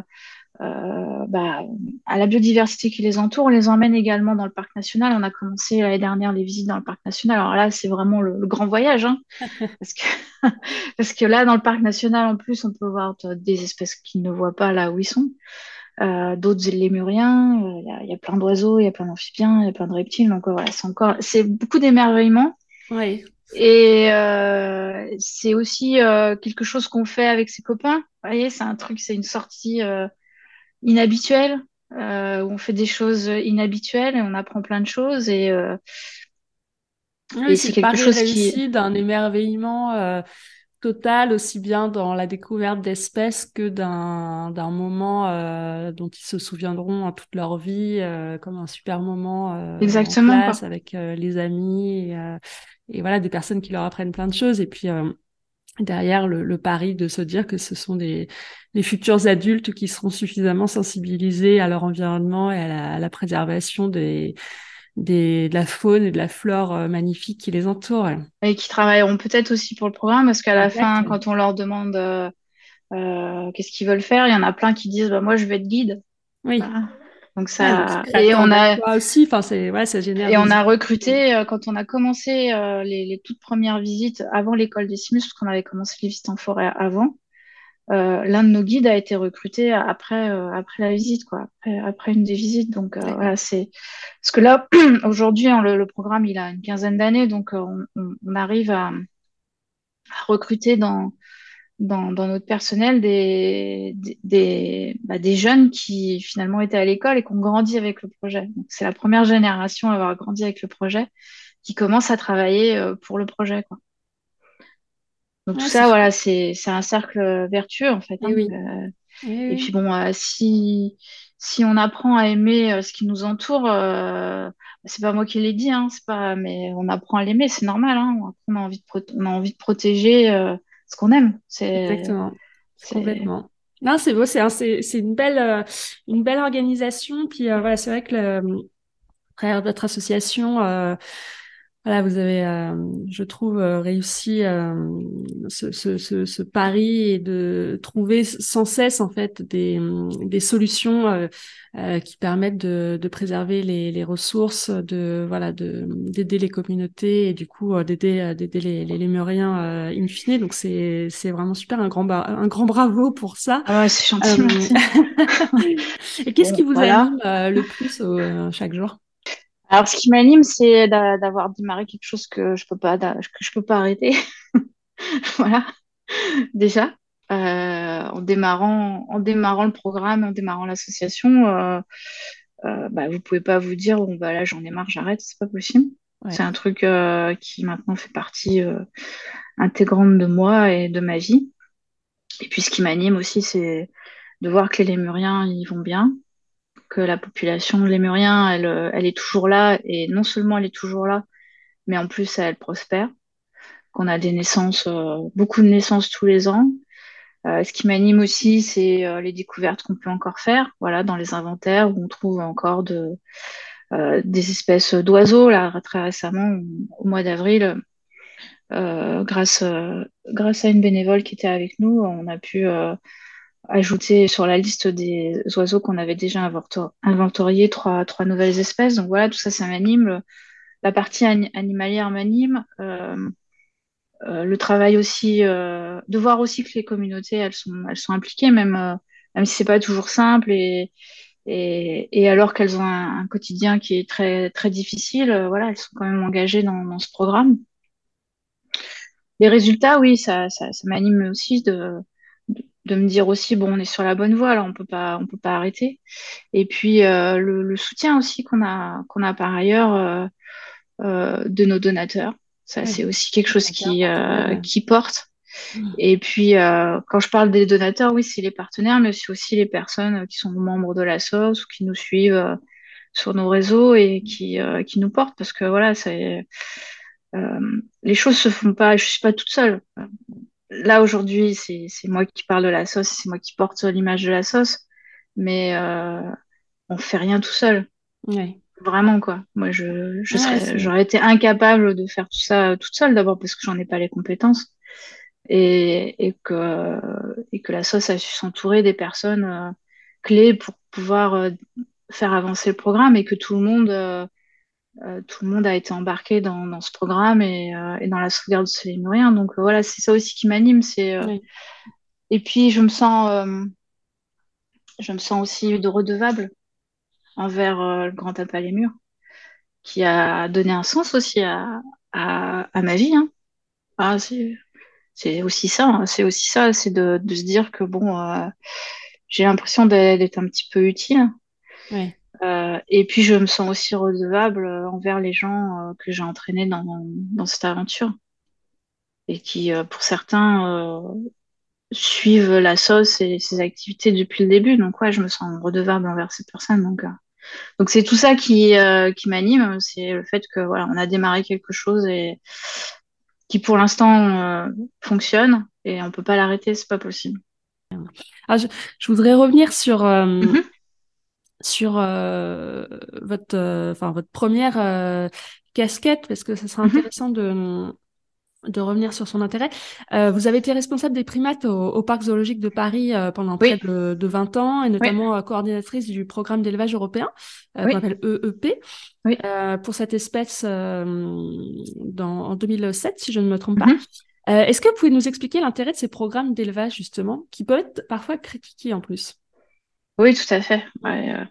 euh, bah, à la biodiversité qui les entoure. On les emmène également dans le parc national. On a commencé l'année dernière les visites dans le parc national. Alors là, c'est vraiment le, grand voyage, hein, parce que parce que là, dans le parc national, en plus, on peut voir des espèces qu'ils ne voient pas là où ils sont. Euh, d'autres lémuriens, il y, y, a plein d'oiseaux, il y a plein d'amphibiens, il y a plein de reptiles. Donc voilà, c'est encore, c'est beaucoup d'émerveillement. Oui. Et euh, c'est aussi euh, quelque chose qu'on fait avec ses copains. Vous voyez, c'est un truc, c'est une sortie euh, inhabituelle où on fait des choses inhabituelles et on apprend plein de choses et, oui, c'est quelque chose qui d'un émerveillement total aussi bien dans la découverte d'espèces que d'un d'un moment dont ils se souviendront toute leur vie comme un super moment Exactement, en classe avec les amis et, et voilà des personnes qui leur apprennent plein de choses. Et puis euh, derrière le, le, pari de se dire que ce sont des les futurs adultes qui seront suffisamment sensibilisés à leur environnement et à la, à la préservation des, des, de la faune et de la flore euh, magnifique qui les entoure. Et qui travailleront peut-être aussi pour le programme parce qu'à la fin, quand on leur demande euh, euh, qu'est-ce qu'ils veulent faire, il y en a plein qui disent bah, moi je vais être guide. Oui. Donc ça et on a aussi, enfin c'est ouais, ça génère. Et on a recruté quand on a commencé les, les, toutes premières visites avant l'école des Simus, parce qu'on avait commencé les visites en forêt avant. Euh, L'un de nos guides a été recruté après euh, après la visite, quoi, après, après une des visites. Donc voilà, c'est parce que là aujourd'hui hein, le, le, programme il a une quinzaine d'années, donc on, on, on, arrive à, à recruter dans dans, dans, notre personnel des, des, bah, des, jeunes qui finalement étaient à l'école et qui ont grandi avec le projet. C'est la première génération à avoir grandi avec le projet qui commence à travailler euh, pour le projet. Quoi. Donc tout ça, voilà, c'est un cercle vertueux en fait. Hein. Et, oui. Euh, et, et puis bon, euh, si, si on apprend à aimer euh, ce qui nous entoure, euh, c'est pas moi qui l'ai dit, hein, c'est pas, mais on apprend à l'aimer, c'est normal. Hein, on a envie de, on a envie de protéger ce qu'on aime. Exactement, complètement. Non, c'est beau, c'est une belle euh, une belle organisation. Puis euh, voilà, c'est vrai que le, travers votre association. Euh, voilà, vous avez, je trouve, réussi ce, ce, ce, ce, pari et de trouver sans cesse en fait des, des solutions euh, qui permettent de, de préserver les, les, ressources, de voilà, de d'aider les communautés et du coup euh, d'aider euh, d'aider les, les lémuriens euh, in fine. Donc c'est c'est vraiment super, un grand un grand bravo pour ça. Ah ouais, c'est gentil. et qu'est-ce qui vous anime le plus chaque jour? Alors ce qui m'anime, c'est d'avoir démarré quelque chose que je peux pas que je peux pas arrêter. voilà, déjà. Euh, en démarrant, en démarrant le programme, en démarrant l'association, euh, euh, bah, vous pouvez pas vous dire bon bah là j'en ai marre, j'arrête, c'est pas possible. Ouais. C'est un truc euh, qui maintenant fait partie euh, intégrante de moi et de ma vie. Et puis ce qui m'anime aussi, c'est de voir que les lémuriens ils vont bien, la population lémurien elle, elle est toujours là et non seulement elle est toujours là, mais en plus elle prospère. Qu'on a des naissances, beaucoup de naissances tous les ans, euh, ce qui m'anime aussi, c'est euh, les découvertes qu'on peut encore faire, voilà, dans les inventaires où on trouve encore de, des espèces d'oiseaux. Là, très récemment, au mois d'avril, grâce, grâce à une bénévole qui était avec nous, on a pu ajouter sur la liste des oiseaux qu'on avait déjà inventoriés trois, trois nouvelles espèces. Donc voilà, tout ça, ça m'anime. La partie animalière m'anime. Euh, euh, le travail aussi, euh, de voir aussi que les communautés, elles sont, elles sont impliquées, même, même si c'est pas toujours simple et, et, et alors qu'elles ont un, quotidien qui est très, très difficile, voilà, elles sont quand même engagées dans, dans ce programme. Les résultats, oui, ça, ça, ça m'anime aussi de, de me dire aussi bon on est sur la bonne voie là on peut pas on peut pas arrêter. Et puis euh, le, soutien aussi qu'on a qu'on a par ailleurs euh, euh, de nos donateurs. Ça c'est aussi quelque chose qui qui porte. Mmh. et puis quand je parle des donateurs oui c'est les partenaires mais c'est aussi les personnes qui sont membres de la SOS ou qui nous suivent sur nos réseaux et qui qui nous portent. Parce que voilà c'est les choses se font pas je suis pas toute seule là aujourd'hui, c'est moi qui parle de la sauce, c'est moi qui porte l'image de la sauce, mais euh, on fait rien tout seul. Vraiment quoi. Moi, je, j'aurais été incapable de faire tout ça toute seule d'abord parce que j'en ai pas les compétences et, et que et que la sauce a su s'entourer des personnes euh, clés pour pouvoir euh, faire avancer le programme et que tout le monde euh, tout le monde a été embarqué dans, dans ce programme et, euh, et, dans la sauvegarde de ces lémuriens. Donc euh, voilà, c'est ça aussi qui m'anime. C'est et puis je me sens, je me sens aussi de redevable envers le grand Papa Lémur, qui a donné un sens aussi à, à, à ma vie. Hein. Ah, c'est aussi ça, hein. c'est aussi ça, c'est de, de, se dire que bon, j'ai l'impression d'être un petit peu utile. Euh, et puis, je me sens aussi redevable euh, envers les gens euh, que j'ai entraînés dans, dans, cette aventure et qui, pour certains, suivent la sauce et ses activités depuis le début. Donc, ouais, je me sens redevable envers ces personnes. Donc, donc c'est tout ça qui, qui m'anime. C'est le fait que voilà, on a démarré quelque chose et qui, pour l'instant, fonctionne et on peut pas l'arrêter. C'est pas possible. Ah, je, je, voudrais revenir sur mm-hmm sur euh, votre, euh, votre première euh, casquette, parce que ça serait mhm. intéressant de, de revenir sur son intérêt. vous avez été responsable des primates au, Parc zoologique de Paris pendant près de, de, 20 ans, et notamment coordinatrice du programme d'élevage européen, qu'on appelle EEP, pour cette espèce dans, en 2007, si je ne me trompe pas. Mhm. Est-ce que vous pouvez nous expliquer l'intérêt de ces programmes d'élevage, justement, qui peuvent être parfois critiqués en plus? Oui, tout à fait. Euh,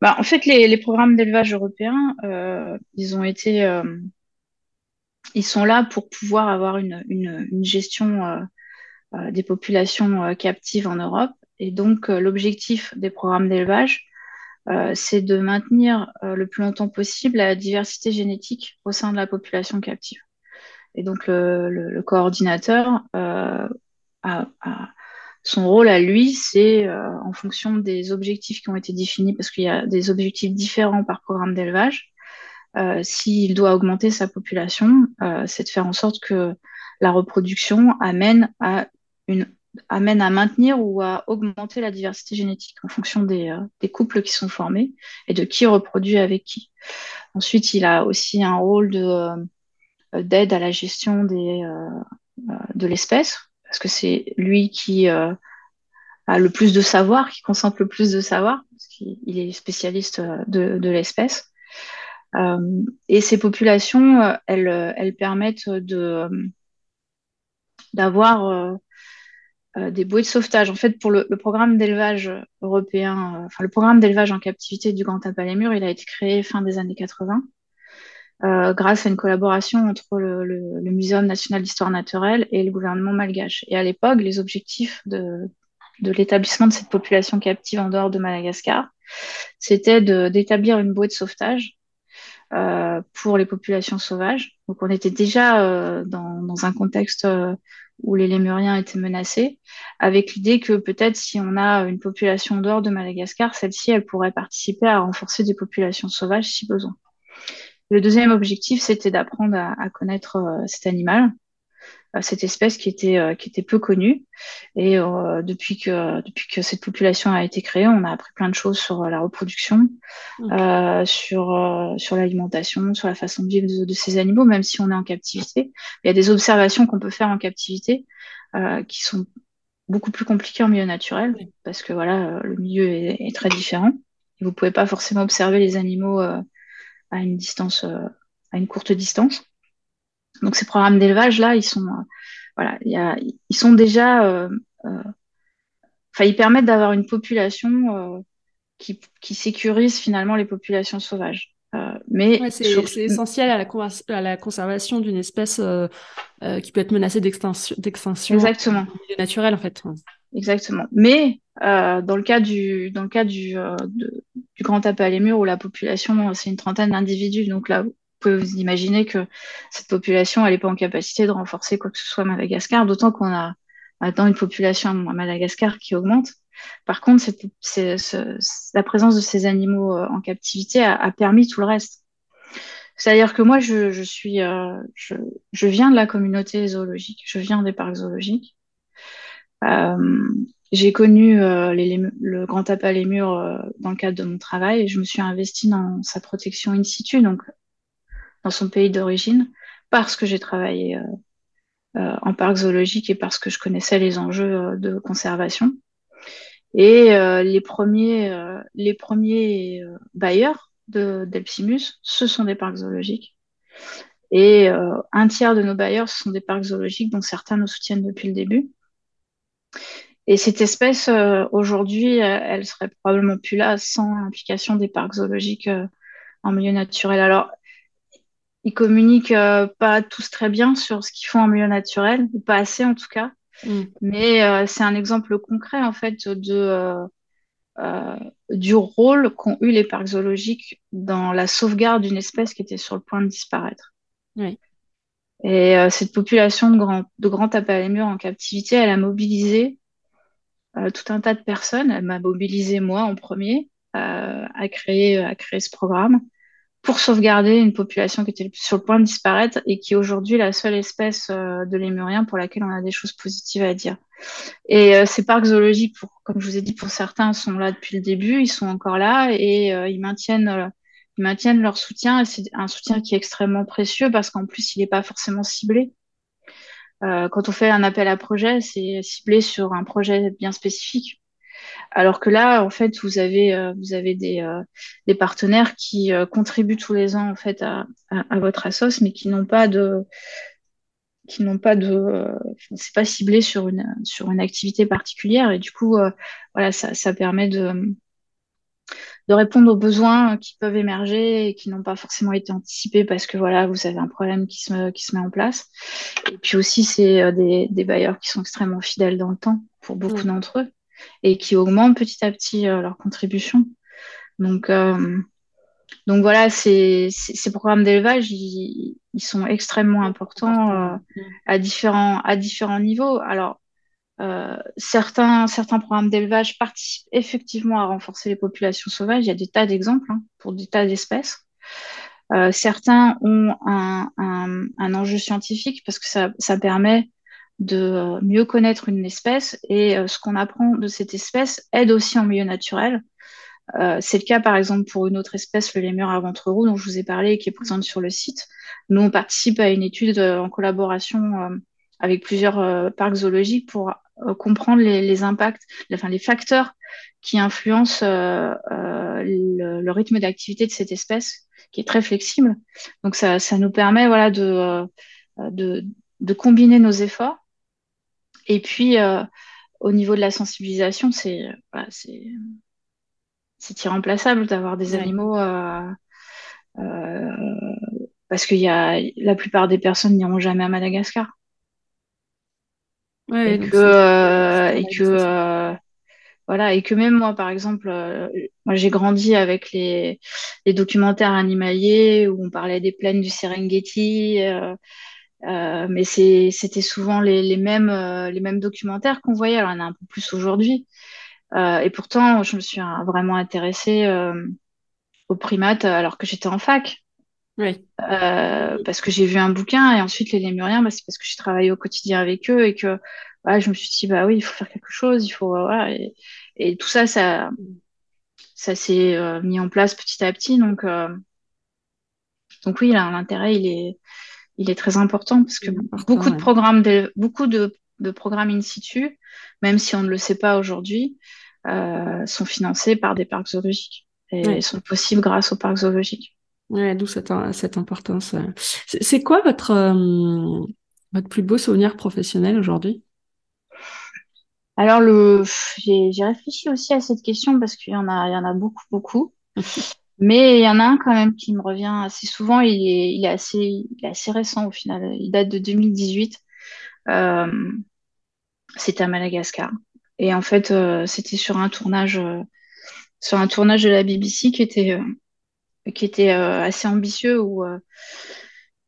bah, en fait, les, programmes d'élevage européens, euh, ils ont été, euh, ils sont là pour pouvoir avoir une, gestion des populations captives en Europe. Et donc, l'objectif des programmes d'élevage, c'est de maintenir le plus longtemps possible la diversité génétique au sein de la population captive. Et donc, le, coordinateur a son rôle à lui, c'est euh, en fonction des objectifs qui ont été définis, parce qu'il y a des objectifs différents par programme d'élevage. Euh, S'il doit augmenter sa population, euh, c'est de faire en sorte que la reproduction amène à une amène à maintenir ou à augmenter la diversité génétique en fonction des, couples qui sont formés et de qui reproduit avec qui. Ensuite, il a aussi un rôle de d'aide à la gestion de l'espèce, parce que c'est lui qui euh, a le plus de savoir, qui concentre le plus de savoir, parce qu'il est spécialiste euh, de, l'espèce. Euh, et ces populations, elles, permettent de d'avoir des bouées de sauvetage. En fait, pour le, programme d'élevage européen, enfin le programme d'élevage en captivité du Grand Tapalémur, il a été créé fin des années 80. Euh, grâce à une collaboration entre le, le, Muséum national d'histoire naturelle et le gouvernement malgache. Et à l'époque, les objectifs de, l'établissement de cette population captive en dehors de Madagascar, c'était d'établir une bouée de sauvetage euh, pour les populations sauvages. Donc on était déjà euh, dans, un contexte où les lémuriens étaient menacés, avec l'idée que peut-être si on a une population en dehors de Madagascar, celle-ci, elle pourrait participer à renforcer des populations sauvages si besoin. Le deuxième objectif, c'était d'apprendre à, connaître euh, cet animal. cette espèce qui était, qui était peu connue. Et depuis, que, depuis que cette population a été créée, on a appris plein de choses sur la reproduction, sur, sur l'alimentation, sur la façon de vivre de, ces animaux, même si on est en captivité. Il y a des observations qu'on peut faire en captivité qui sont beaucoup plus compliquées en milieu naturel, parce que voilà, le milieu est, est très différent. Et vous pouvez pas forcément observer les animaux à une distance, à une courte distance. Donc ces programmes d'élevage là, ils sont euh, voilà, y a, ils sont déjà, euh, euh, enfin ils permettent d'avoir une population qui, qui, sécurise finalement les populations sauvages. mais c'est essentiel à la, à la conservation d'une espèce qui peut être menacée d'extinction. Exactement. Naturel en fait. Exactement. Mais dans le cas du dans le cas du, du grand tapis à les murs où la population c'est une trentaine d'individus, donc là pouvez vous imaginer que cette population, elle n'est pas en capacité de renforcer quoi que ce soit à Madagascar, d'autant qu'on a maintenant une population à Madagascar qui augmente. Par contre, la présence de ces animaux euh, en captivité a, permis tout le reste. C'est-à-dire que moi, je, suis, euh, je, viens de la communauté zoologique, je viens des parcs zoologiques. Euh, j'ai connu le grand tapis les murs dans le cadre de mon travail et je me suis investie dans sa protection in situ, donc dans son pays d'origine parce que j'ai travaillé euh, euh, en parc zoologique et parce que je connaissais les enjeux euh, de conservation. Et les premiers, les premiers bailleurs de d'Elpsimus, ce sont des parcs zoologiques. Et un tiers de nos bailleurs, ce sont des parcs zoologiques, dont certains nous soutiennent depuis le début. Et cette espèce, aujourd'hui, elle serait probablement plus là sans l'implication des parcs zoologiques en milieu naturel. Alors, ils communiquent euh, pas tous très bien sur ce qu'ils font en milieu naturel, ou pas assez en tout cas. Mm. Mais euh, c'est un exemple concret en fait de euh, du rôle qu'ont eu les parcs zoologiques dans la sauvegarde d'une espèce qui était sur le point de disparaître. Oui. Et cette population de grands de grands tapis en captivité, elle a mobilisé tout un tas de personnes. Elle m'a mobilisé moi en premier à créer à créer ce programme pour sauvegarder une population qui était sur le point de disparaître et qui est aujourd'hui la seule espèce euh, de lémurien pour laquelle on a des choses positives à dire. Et euh, ces parcs zoologiques, pour, comme je vous ai dit, pour certains sont là depuis le début, ils sont encore là et euh, ils maintiennent ils maintiennent leur soutien. C'est un soutien qui est extrêmement précieux parce qu'en plus, il n'est pas forcément ciblé. Quand on fait un appel à projet, c'est ciblé sur un projet bien spécifique. Alors que là, en fait, vous avez, euh, vous avez des, euh, des partenaires qui euh, contribuent tous les ans en fait à, à, votre assos, mais qui n'ont pas de qui n'ont pas de c'est pas ciblé sur une sur une activité particulière et du coup voilà ça, ça permet de de répondre aux besoins qui peuvent émerger et qui n'ont pas forcément été anticipés parce que voilà vous avez un problème qui se qui se met en place et puis aussi c'est des, des bailleurs qui sont extrêmement fidèles dans le temps pour beaucoup d'entre eux et qui augmentent petit à petit euh, leur contribution. Donc, euh, donc voilà, ces, ces, programmes d'élevage, ils, ils, sont extrêmement importants euh, à, différents, à différents niveaux. Alors, euh, certains, programmes d'élevage participent effectivement à renforcer les populations sauvages. Il y a des tas d'exemples hein, pour des tas d'espèces. Euh, certains ont un, enjeu scientifique parce que ça, permet de mieux connaître une espèce et euh, ce qu'on apprend de cette espèce aide aussi en milieu naturel. C'est le cas par exemple pour une autre espèce, le lémur à ventre roux dont je vous ai parlé et qui est présente sur le site. Nous, on participe à une étude en collaboration avec plusieurs parcs zoologiques pour comprendre les, les, impacts, enfin les facteurs qui influencent le, le, rythme d'activité de cette espèce, qui est très flexible. Donc ça, ça nous permet voilà de, de, de combiner nos efforts et puis, euh, au niveau de la sensibilisation, c'est c'est irremplaçable d'avoir des animaux euh, euh, parce que y a, la plupart des personnes n'iront jamais à Madagascar. Et, que, et que voilà et que même moi par exemple moi j'ai grandi avec les, les, documentaires animaliers où on parlait des plaines du Serengeti euh, mais c'était souvent les, les mêmes, euh, les mêmes documentaires qu'on voyait. Alors, il y en a un peu plus aujourd'hui. Euh, et pourtant, je me suis vraiment intéressée aux primates alors que j'étais en fac. Oui. parce que j'ai vu un bouquin et ensuite les lémuriens, bah, c'est parce que j'ai travaillé au quotidien avec eux et que je me suis dit, bah oui, il faut faire quelque chose, il faut, voilà, et, et tout ça, ça, ça s'est mis en place petit à petit. Donc, donc oui, l'intérêt, il est, il est très important parce que beaucoup de programmes, de, beaucoup de, de, programmes in situ, même si on ne le sait pas aujourd'hui, euh, sont financés par des parcs zoologiques et sont possibles grâce aux parcs zoologiques. Ouais, d'où cette, cette importance. C'est quoi votre, euh, votre plus beau souvenir professionnel aujourd'hui? Alors, le, j'ai réfléchi aussi à cette question parce qu'il y en a, il y en a beaucoup, beaucoup. Mais il y en a un quand même qui me revient assez souvent. Il est, il est, assez, il est assez récent au final. Il date de 2018. Euh, c'était à Madagascar. Et en fait, euh, c'était sur un tournage, euh, sur un tournage de la BBC qui était, euh, qui était euh, assez ambitieux où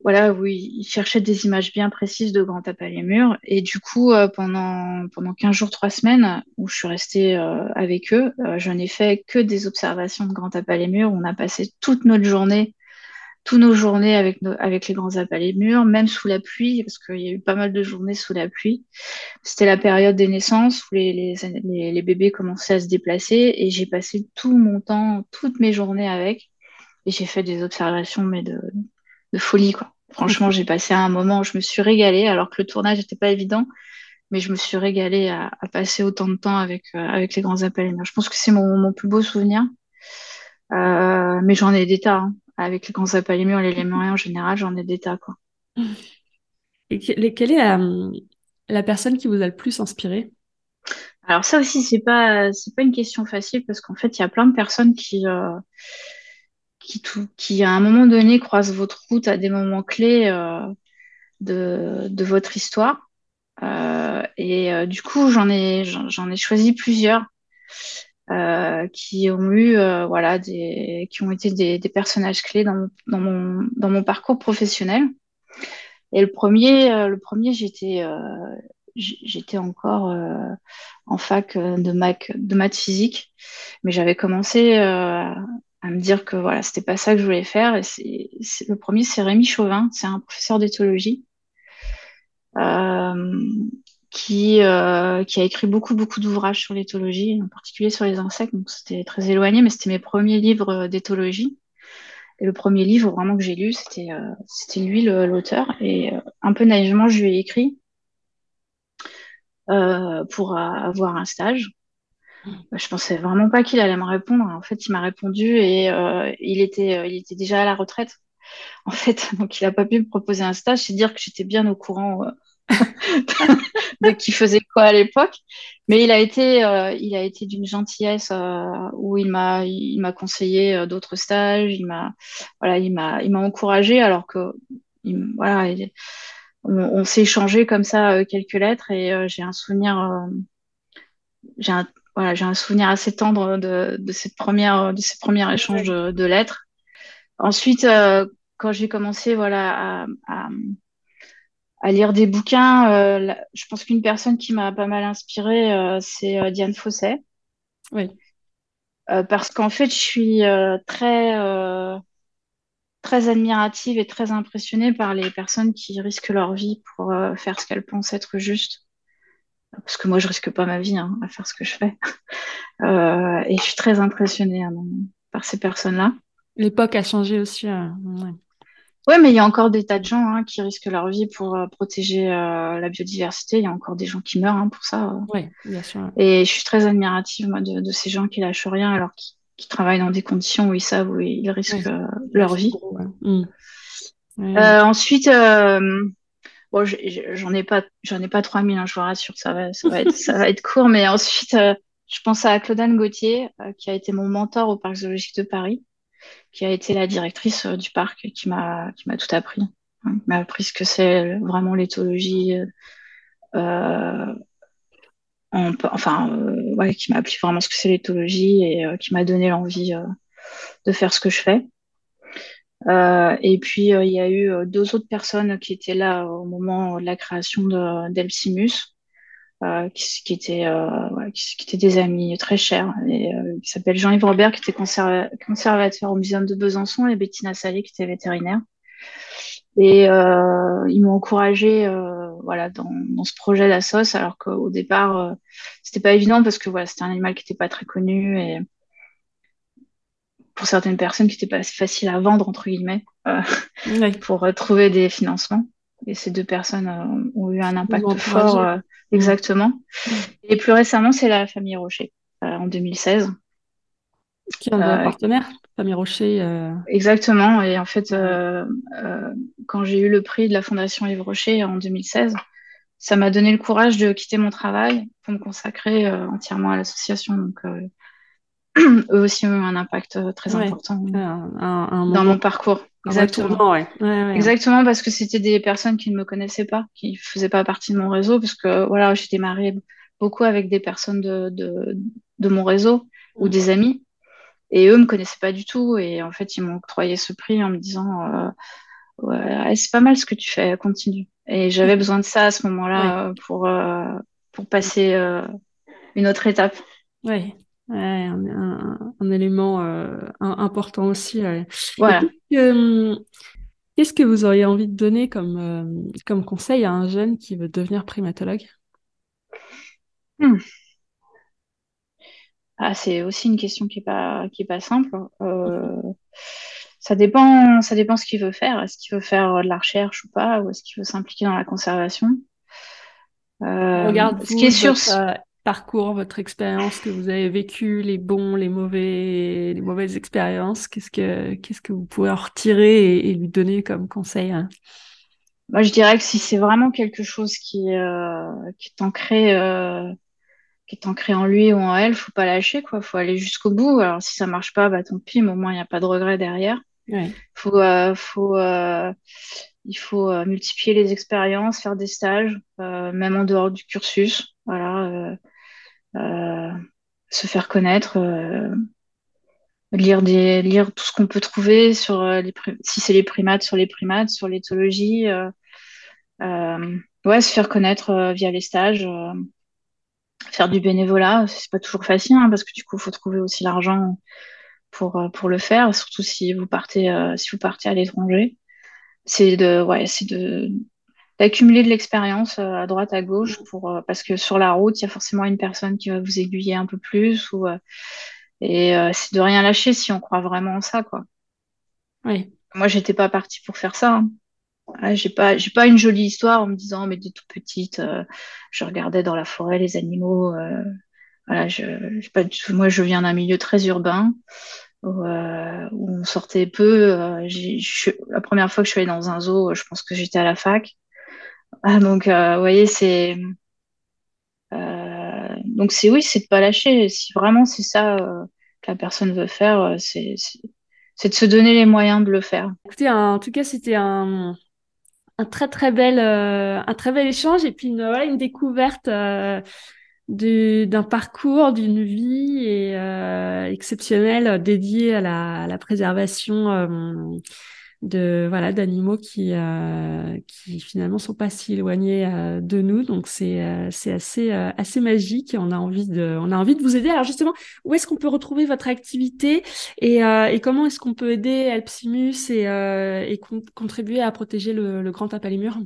voilà, où ils cherchaient des images bien précises de Grand Tape à les murs. Et du coup, euh, pendant, pendant 15 jours, 3 semaines, où je suis restée euh, avec eux, euh, je n'ai fait que des observations de Grand Tape à les murs. On a passé toute notre journée, toutes nos journées avec, avec les Grands Tape à les murs, même sous la pluie, parce qu'il y a eu pas mal de journées sous la pluie. C'était la période des naissances où les, les, les, bébés commençaient à se déplacer et j'ai passé tout mon temps, toutes mes journées avec. Et j'ai fait des observations, mais de, de folie, quoi. Franchement, j'ai passé un moment où je me suis régalée, alors que le tournage n'était pas évident, mais je me suis régalée à, passer autant de temps avec, euh, avec les grands appels. Je pense que c'est mon, mon, plus beau souvenir. Euh, mais j'en ai des tas. Hein. Avec les grands appels et les lémuriens en général, j'en ai des tas. Quoi. Et quelle est la, la, personne qui vous a le plus inspiré? Alors ça aussi, c'est pas, c'est pas une question facile parce qu'en fait, il y a plein de personnes qui... Euh, qui, tout, qui à un moment donné croisent votre route à des moments clés euh, de, de, votre histoire. Euh, et euh, du coup, j'en ai, j'en ai choisi plusieurs euh, qui ont eu, euh, voilà, des, qui ont été des, des personnages clés dans dans mon, dans mon parcours professionnel. Et le premier, le premier, j'étais, j'étais encore en fac de maths, de maths physique, mais j'avais commencé à me dire que voilà, c'était pas ça que je voulais faire. Et le premier, c'est Rémi Chauvin, c'est un professeur d'éthologie euh, qui, euh, qui a écrit beaucoup, beaucoup d'ouvrages sur l'éthologie, en particulier sur les insectes. Donc c'était très éloigné, mais c'était mes premiers livres d'éthologie. Et le premier livre vraiment que j'ai lu, c'était, euh, c'était lui l'auteur. Et euh, un peu naïvement, je lui ai écrit euh, pour avoir un stage. Bah, je pensais vraiment pas qu'il allait me répondre. En fait, il m'a répondu et euh, il était, euh, il était déjà à la retraite. En fait, donc il a pas pu me proposer un stage. C'est dire que j'étais bien au courant euh, de qui faisait quoi à l'époque. Mais il a été, euh, il a été d'une gentillesse où il m'a, il m'a conseillé d'autres stages. Il m'a, voilà, il m'a, il m'a encouragé alors que, il, voilà, il, on, on s'est échangé comme ça quelques lettres et j'ai un souvenir j'ai un, voilà, j'ai un souvenir assez tendre de, de cette première, de ces premiers échanges de, de lettres. Ensuite, euh, quand j'ai commencé, voilà, à, à, à, lire des bouquins, euh, je pense qu'une personne qui m'a pas mal inspirée, euh, c'est euh, Diane Fosset. Oui. Euh, parce qu'en fait, je suis euh, très, très admirative et très impressionnée par les personnes qui risquent leur vie pour faire ce qu'elles pensent être juste parce que moi je risque pas ma vie hein, à faire ce que je fais. Euh, et je suis très impressionnée hein, par ces personnes-là. L'époque a changé aussi. Euh, ouais. mais il y a encore des tas de gens hein, qui risquent leur vie pour euh, protéger euh, la biodiversité. Il y a encore des gens qui meurent hein, pour ça. Oui, bien sûr. Et je suis très admirative moi, de, de, ces gens qui lâchent rien alors qui, qui, travaillent dans des conditions où ils savent où ils risquent ouais, leur vie. Ouais. Mmh. ensuite, Bon, j'en ai pas, j'en ai pas 3000, hein, je vous rassure, ça va, ça va être, ça va être court. Mais ensuite, euh, je pense à Claudine Gauthier, euh, qui a été mon mentor au Parc zoologique de Paris, qui a été la directrice euh, du parc, qui m'a, qui m'a tout appris. Hein, qui m'a appris ce que c'est vraiment l'éthologie. En, enfin, ouais, qui m'a appris vraiment ce que c'est l'éthologie et qui m'a donné l'envie de faire ce que je fais. Euh, et puis, euh, il y a eu euh, deux autres personnes qui étaient là au moment de la création d'Elpsimus. qui, étaient, qui, étaient des amis très chers, et, qui s'appelle Jean-Yves Robert, qui était conservateur au Muséum de Besançon, et Bettina Salé, qui était vétérinaire. Et euh, ils m'ont encouragé euh, voilà, dans, ce projet d'assos, alors qu'au départ, euh, c'était pas évident parce que voilà, c'était un animal qui n'était pas très connu et pour certaines personnes qui n'était pas facile à vendre, entre guillemets, euh, pour trouver des financements. Et ces deux personnes euh, ont eu un impact fort, euh, exactement. Et plus récemment, c'est la famille Rocher, en 2016. Qui est un partenaire Famille Rocher. Euh, Exactement. Et en fait, euh, euh, quand j'ai eu le prix de la Fondation Yves Rocher en 2016, ça m'a donné le courage de quitter mon travail pour me consacrer entièrement à l'association. Donc, eux aussi ont eu un impact très important dans mon parcours. Exactement. Exactement, parce que c'était des personnes qui ne me connaissaient pas, qui ne faisaient pas partie de mon réseau, parce que voilà, j'ai démarré beaucoup avec des personnes de, de, de mon réseau ou des amis. Et eux me connaissaient pas du tout. Et en fait, ils m'ont octroyé ce prix en me disant euh, ouais, c'est pas mal ce que tu fais, continue. Et j'avais besoin de ça à ce moment-là euh, pour, euh, pour passer une autre étape. Oui, ouais, un, un, élément important aussi. Voilà. Qu'est-ce que vous auriez envie de donner comme, comme conseil à un jeune qui veut devenir primatologue? Hmm. Ah, c'est aussi une question qui est pas qui est pas simple. Euh, ça dépend, ça dépend ce qu'il veut faire. Est-ce qu'il veut faire de la recherche ou pas, ou est-ce qu'il veut s'impliquer dans la conservation? Euh, Regarde ce qui est sûr. Votre parcours, votre expérience que vous avez vécu, les bons, les mauvais, les mauvaises expériences. Qu'est-ce que qu'est-ce que vous pouvez en retirer et, lui donner comme conseil hein? Moi, je dirais que si c'est vraiment quelque chose qui euh, qui est ancré qui est ancré en lui ou en elle, faut pas lâcher, quoi. Faut aller jusqu'au bout. Alors, si ça marche pas, bah, tant pis, mais au moins, il n'y a pas de regret derrière. Faut, euh, faut, euh, il faut euh, multiplier les expériences, faire des stages, même en dehors du cursus. Voilà. Se faire connaître, lire des, lire tout ce qu'on peut trouver sur les, si c'est les primates, sur les primates, sur l'éthologie. ouais, se faire connaître via les stages faire du bénévolat, c'est pas toujours facile hein, parce que du coup, il faut trouver aussi l'argent pour euh, le faire, surtout si vous partez euh, si vous partez à l'étranger. C'est de ouais, c'est de d'accumuler de l'expérience euh, à droite à gauche pour parce que sur la route, il y a forcément une personne qui va vous aiguiller un peu plus ou et c'est de rien lâcher si on croit vraiment en ça quoi. Oui. Moi, j'étais pas partie pour faire ça. Hein j'ai pas, j'ai pas une jolie histoire en me disant, mais dès toute petite, euh, je regardais dans la forêt les animaux. Euh, voilà, je, pas moi, je viens d'un milieu très urbain où, euh, où on sortait peu. la première fois que je suis allée dans un zoo, je pense que j'étais à la fac. Ah, donc, vous voyez, c'est, donc c'est oui, c'est de pas lâcher. Si vraiment c'est ça que la personne veut faire, c'est, de se donner les moyens de le faire. Écoutez, en tout cas, c'était un, très très bel euh, échange et puis une une découverte euh, d'un parcours d'une vie euh, exceptionnelle dédiée à la préservation de voilà d'animaux qui euh, qui finalement sont pas si éloignés euh, de nous. Donc c'est euh, c'est assez assez magique et on a envie de on a envie de vous aider. Alors justement où est-ce qu'on peut retrouver votre activité et, et comment est-ce qu'on peut aider Alpsimus et, et contribuer à protéger le, le grand tapalimur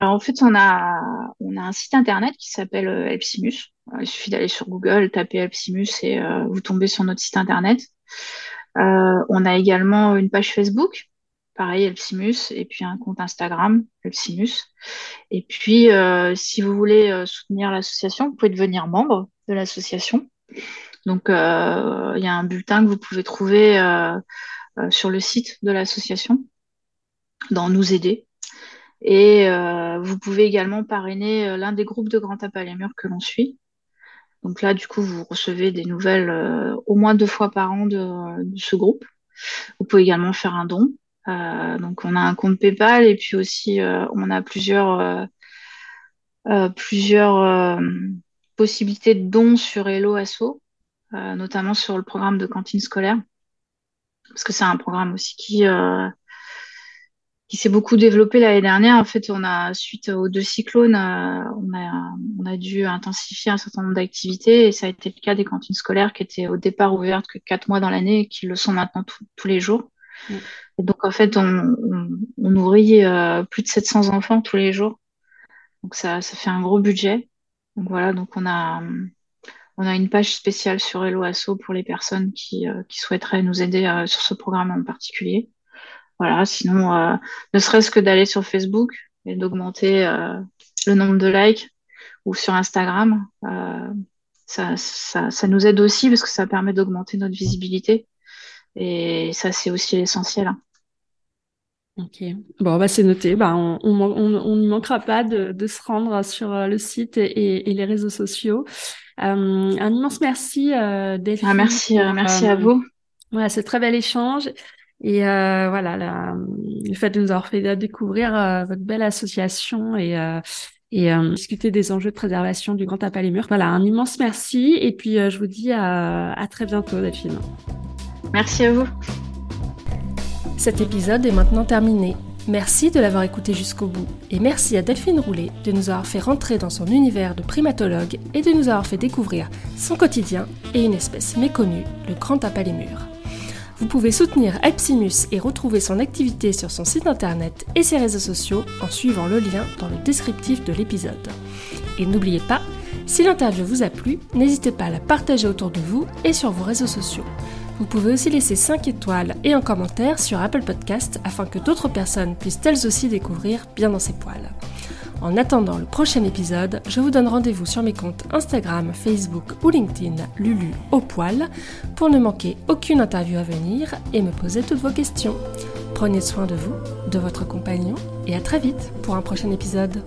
alors en fait on a on a un site internet qui s'appelle Alpsimus. Il suffit d'aller sur Google taper Alpsimus et vous tombez sur notre site internet. On a également une page Facebook pareil, Elpsimus, et puis un compte Instagram, Elpsimus. Et puis, euh, si vous voulez euh, soutenir l'association, vous pouvez devenir membre de l'association. Donc, euh, il y a un bulletin que vous pouvez trouver sur le site de l'association, dans Nous aider. Et vous pouvez également parrainer l'un des groupes de Grand Tape que l'on suit. Donc là, du coup, vous recevez des nouvelles au moins deux fois par an de ce groupe. Vous pouvez également faire un don. Euh, donc on a un compte PayPal et puis aussi euh, on a plusieurs euh, plusieurs possibilités de dons sur Hello Asso, notamment sur le programme de cantine scolaire, parce que c'est un programme aussi qui qui s'est beaucoup développé l'année dernière. En fait, on a suite aux deux cyclones, on a on a dû intensifier un certain nombre d'activités et ça a été le cas des cantines scolaires qui étaient au départ ouvertes que quatre mois dans l'année et qui le sont maintenant tous les jours. Donc en fait, on, nourrit euh, plus de 700 enfants tous les jours. Donc ça ça fait un gros budget. Donc voilà, donc on a on a une page spéciale sur Hello Asso pour les personnes qui, euh, qui souhaiteraient nous aider sur ce programme en particulier. Voilà, sinon, euh, ne serait-ce que d'aller sur Facebook et d'augmenter euh, le nombre de likes ou sur Instagram, euh, ça, ça, nous aide aussi parce que ça permet d'augmenter notre visibilité. Et ça, c'est aussi l'essentiel. Ok, bon, bah, c'est noté. Bah, on n'y manquera pas de, de, se rendre sur le site et, et les réseaux sociaux. un immense merci, Delphine. Ah, merci, merci à vous. Voilà, ce très bel échange. Et euh, voilà, le fait de nous avoir fait découvrir euh, votre belle association et, euh, et euh, discuter des enjeux de préservation du Grand Tapal les Murs. Voilà, un immense merci. Et puis, je vous dis à, à très bientôt, Delphine. Merci à vous. Cet épisode est maintenant terminé. Merci de l'avoir écouté jusqu'au bout et merci à Delphine Roulet de nous avoir fait rentrer dans son univers de primatologue et de nous avoir fait découvrir son quotidien et une espèce méconnue, le grand tapalémur. Vous pouvez soutenir Epsimus et retrouver son activité sur son site internet et ses réseaux sociaux en suivant le lien dans le descriptif de l'épisode. Et n'oubliez pas, si l'interview vous a plu, n'hésitez pas à la partager autour de vous et sur vos réseaux sociaux. Vous pouvez aussi laisser 5 étoiles et un commentaire sur Apple Podcast afin que d'autres personnes puissent elles aussi découvrir bien dans ses poils. En attendant le prochain épisode, je vous donne rendez-vous sur mes comptes Instagram, Facebook ou LinkedIn Lulu au poil pour ne manquer aucune interview à venir et me poser toutes vos questions. Prenez soin de vous, de votre compagnon et à très vite pour un prochain épisode.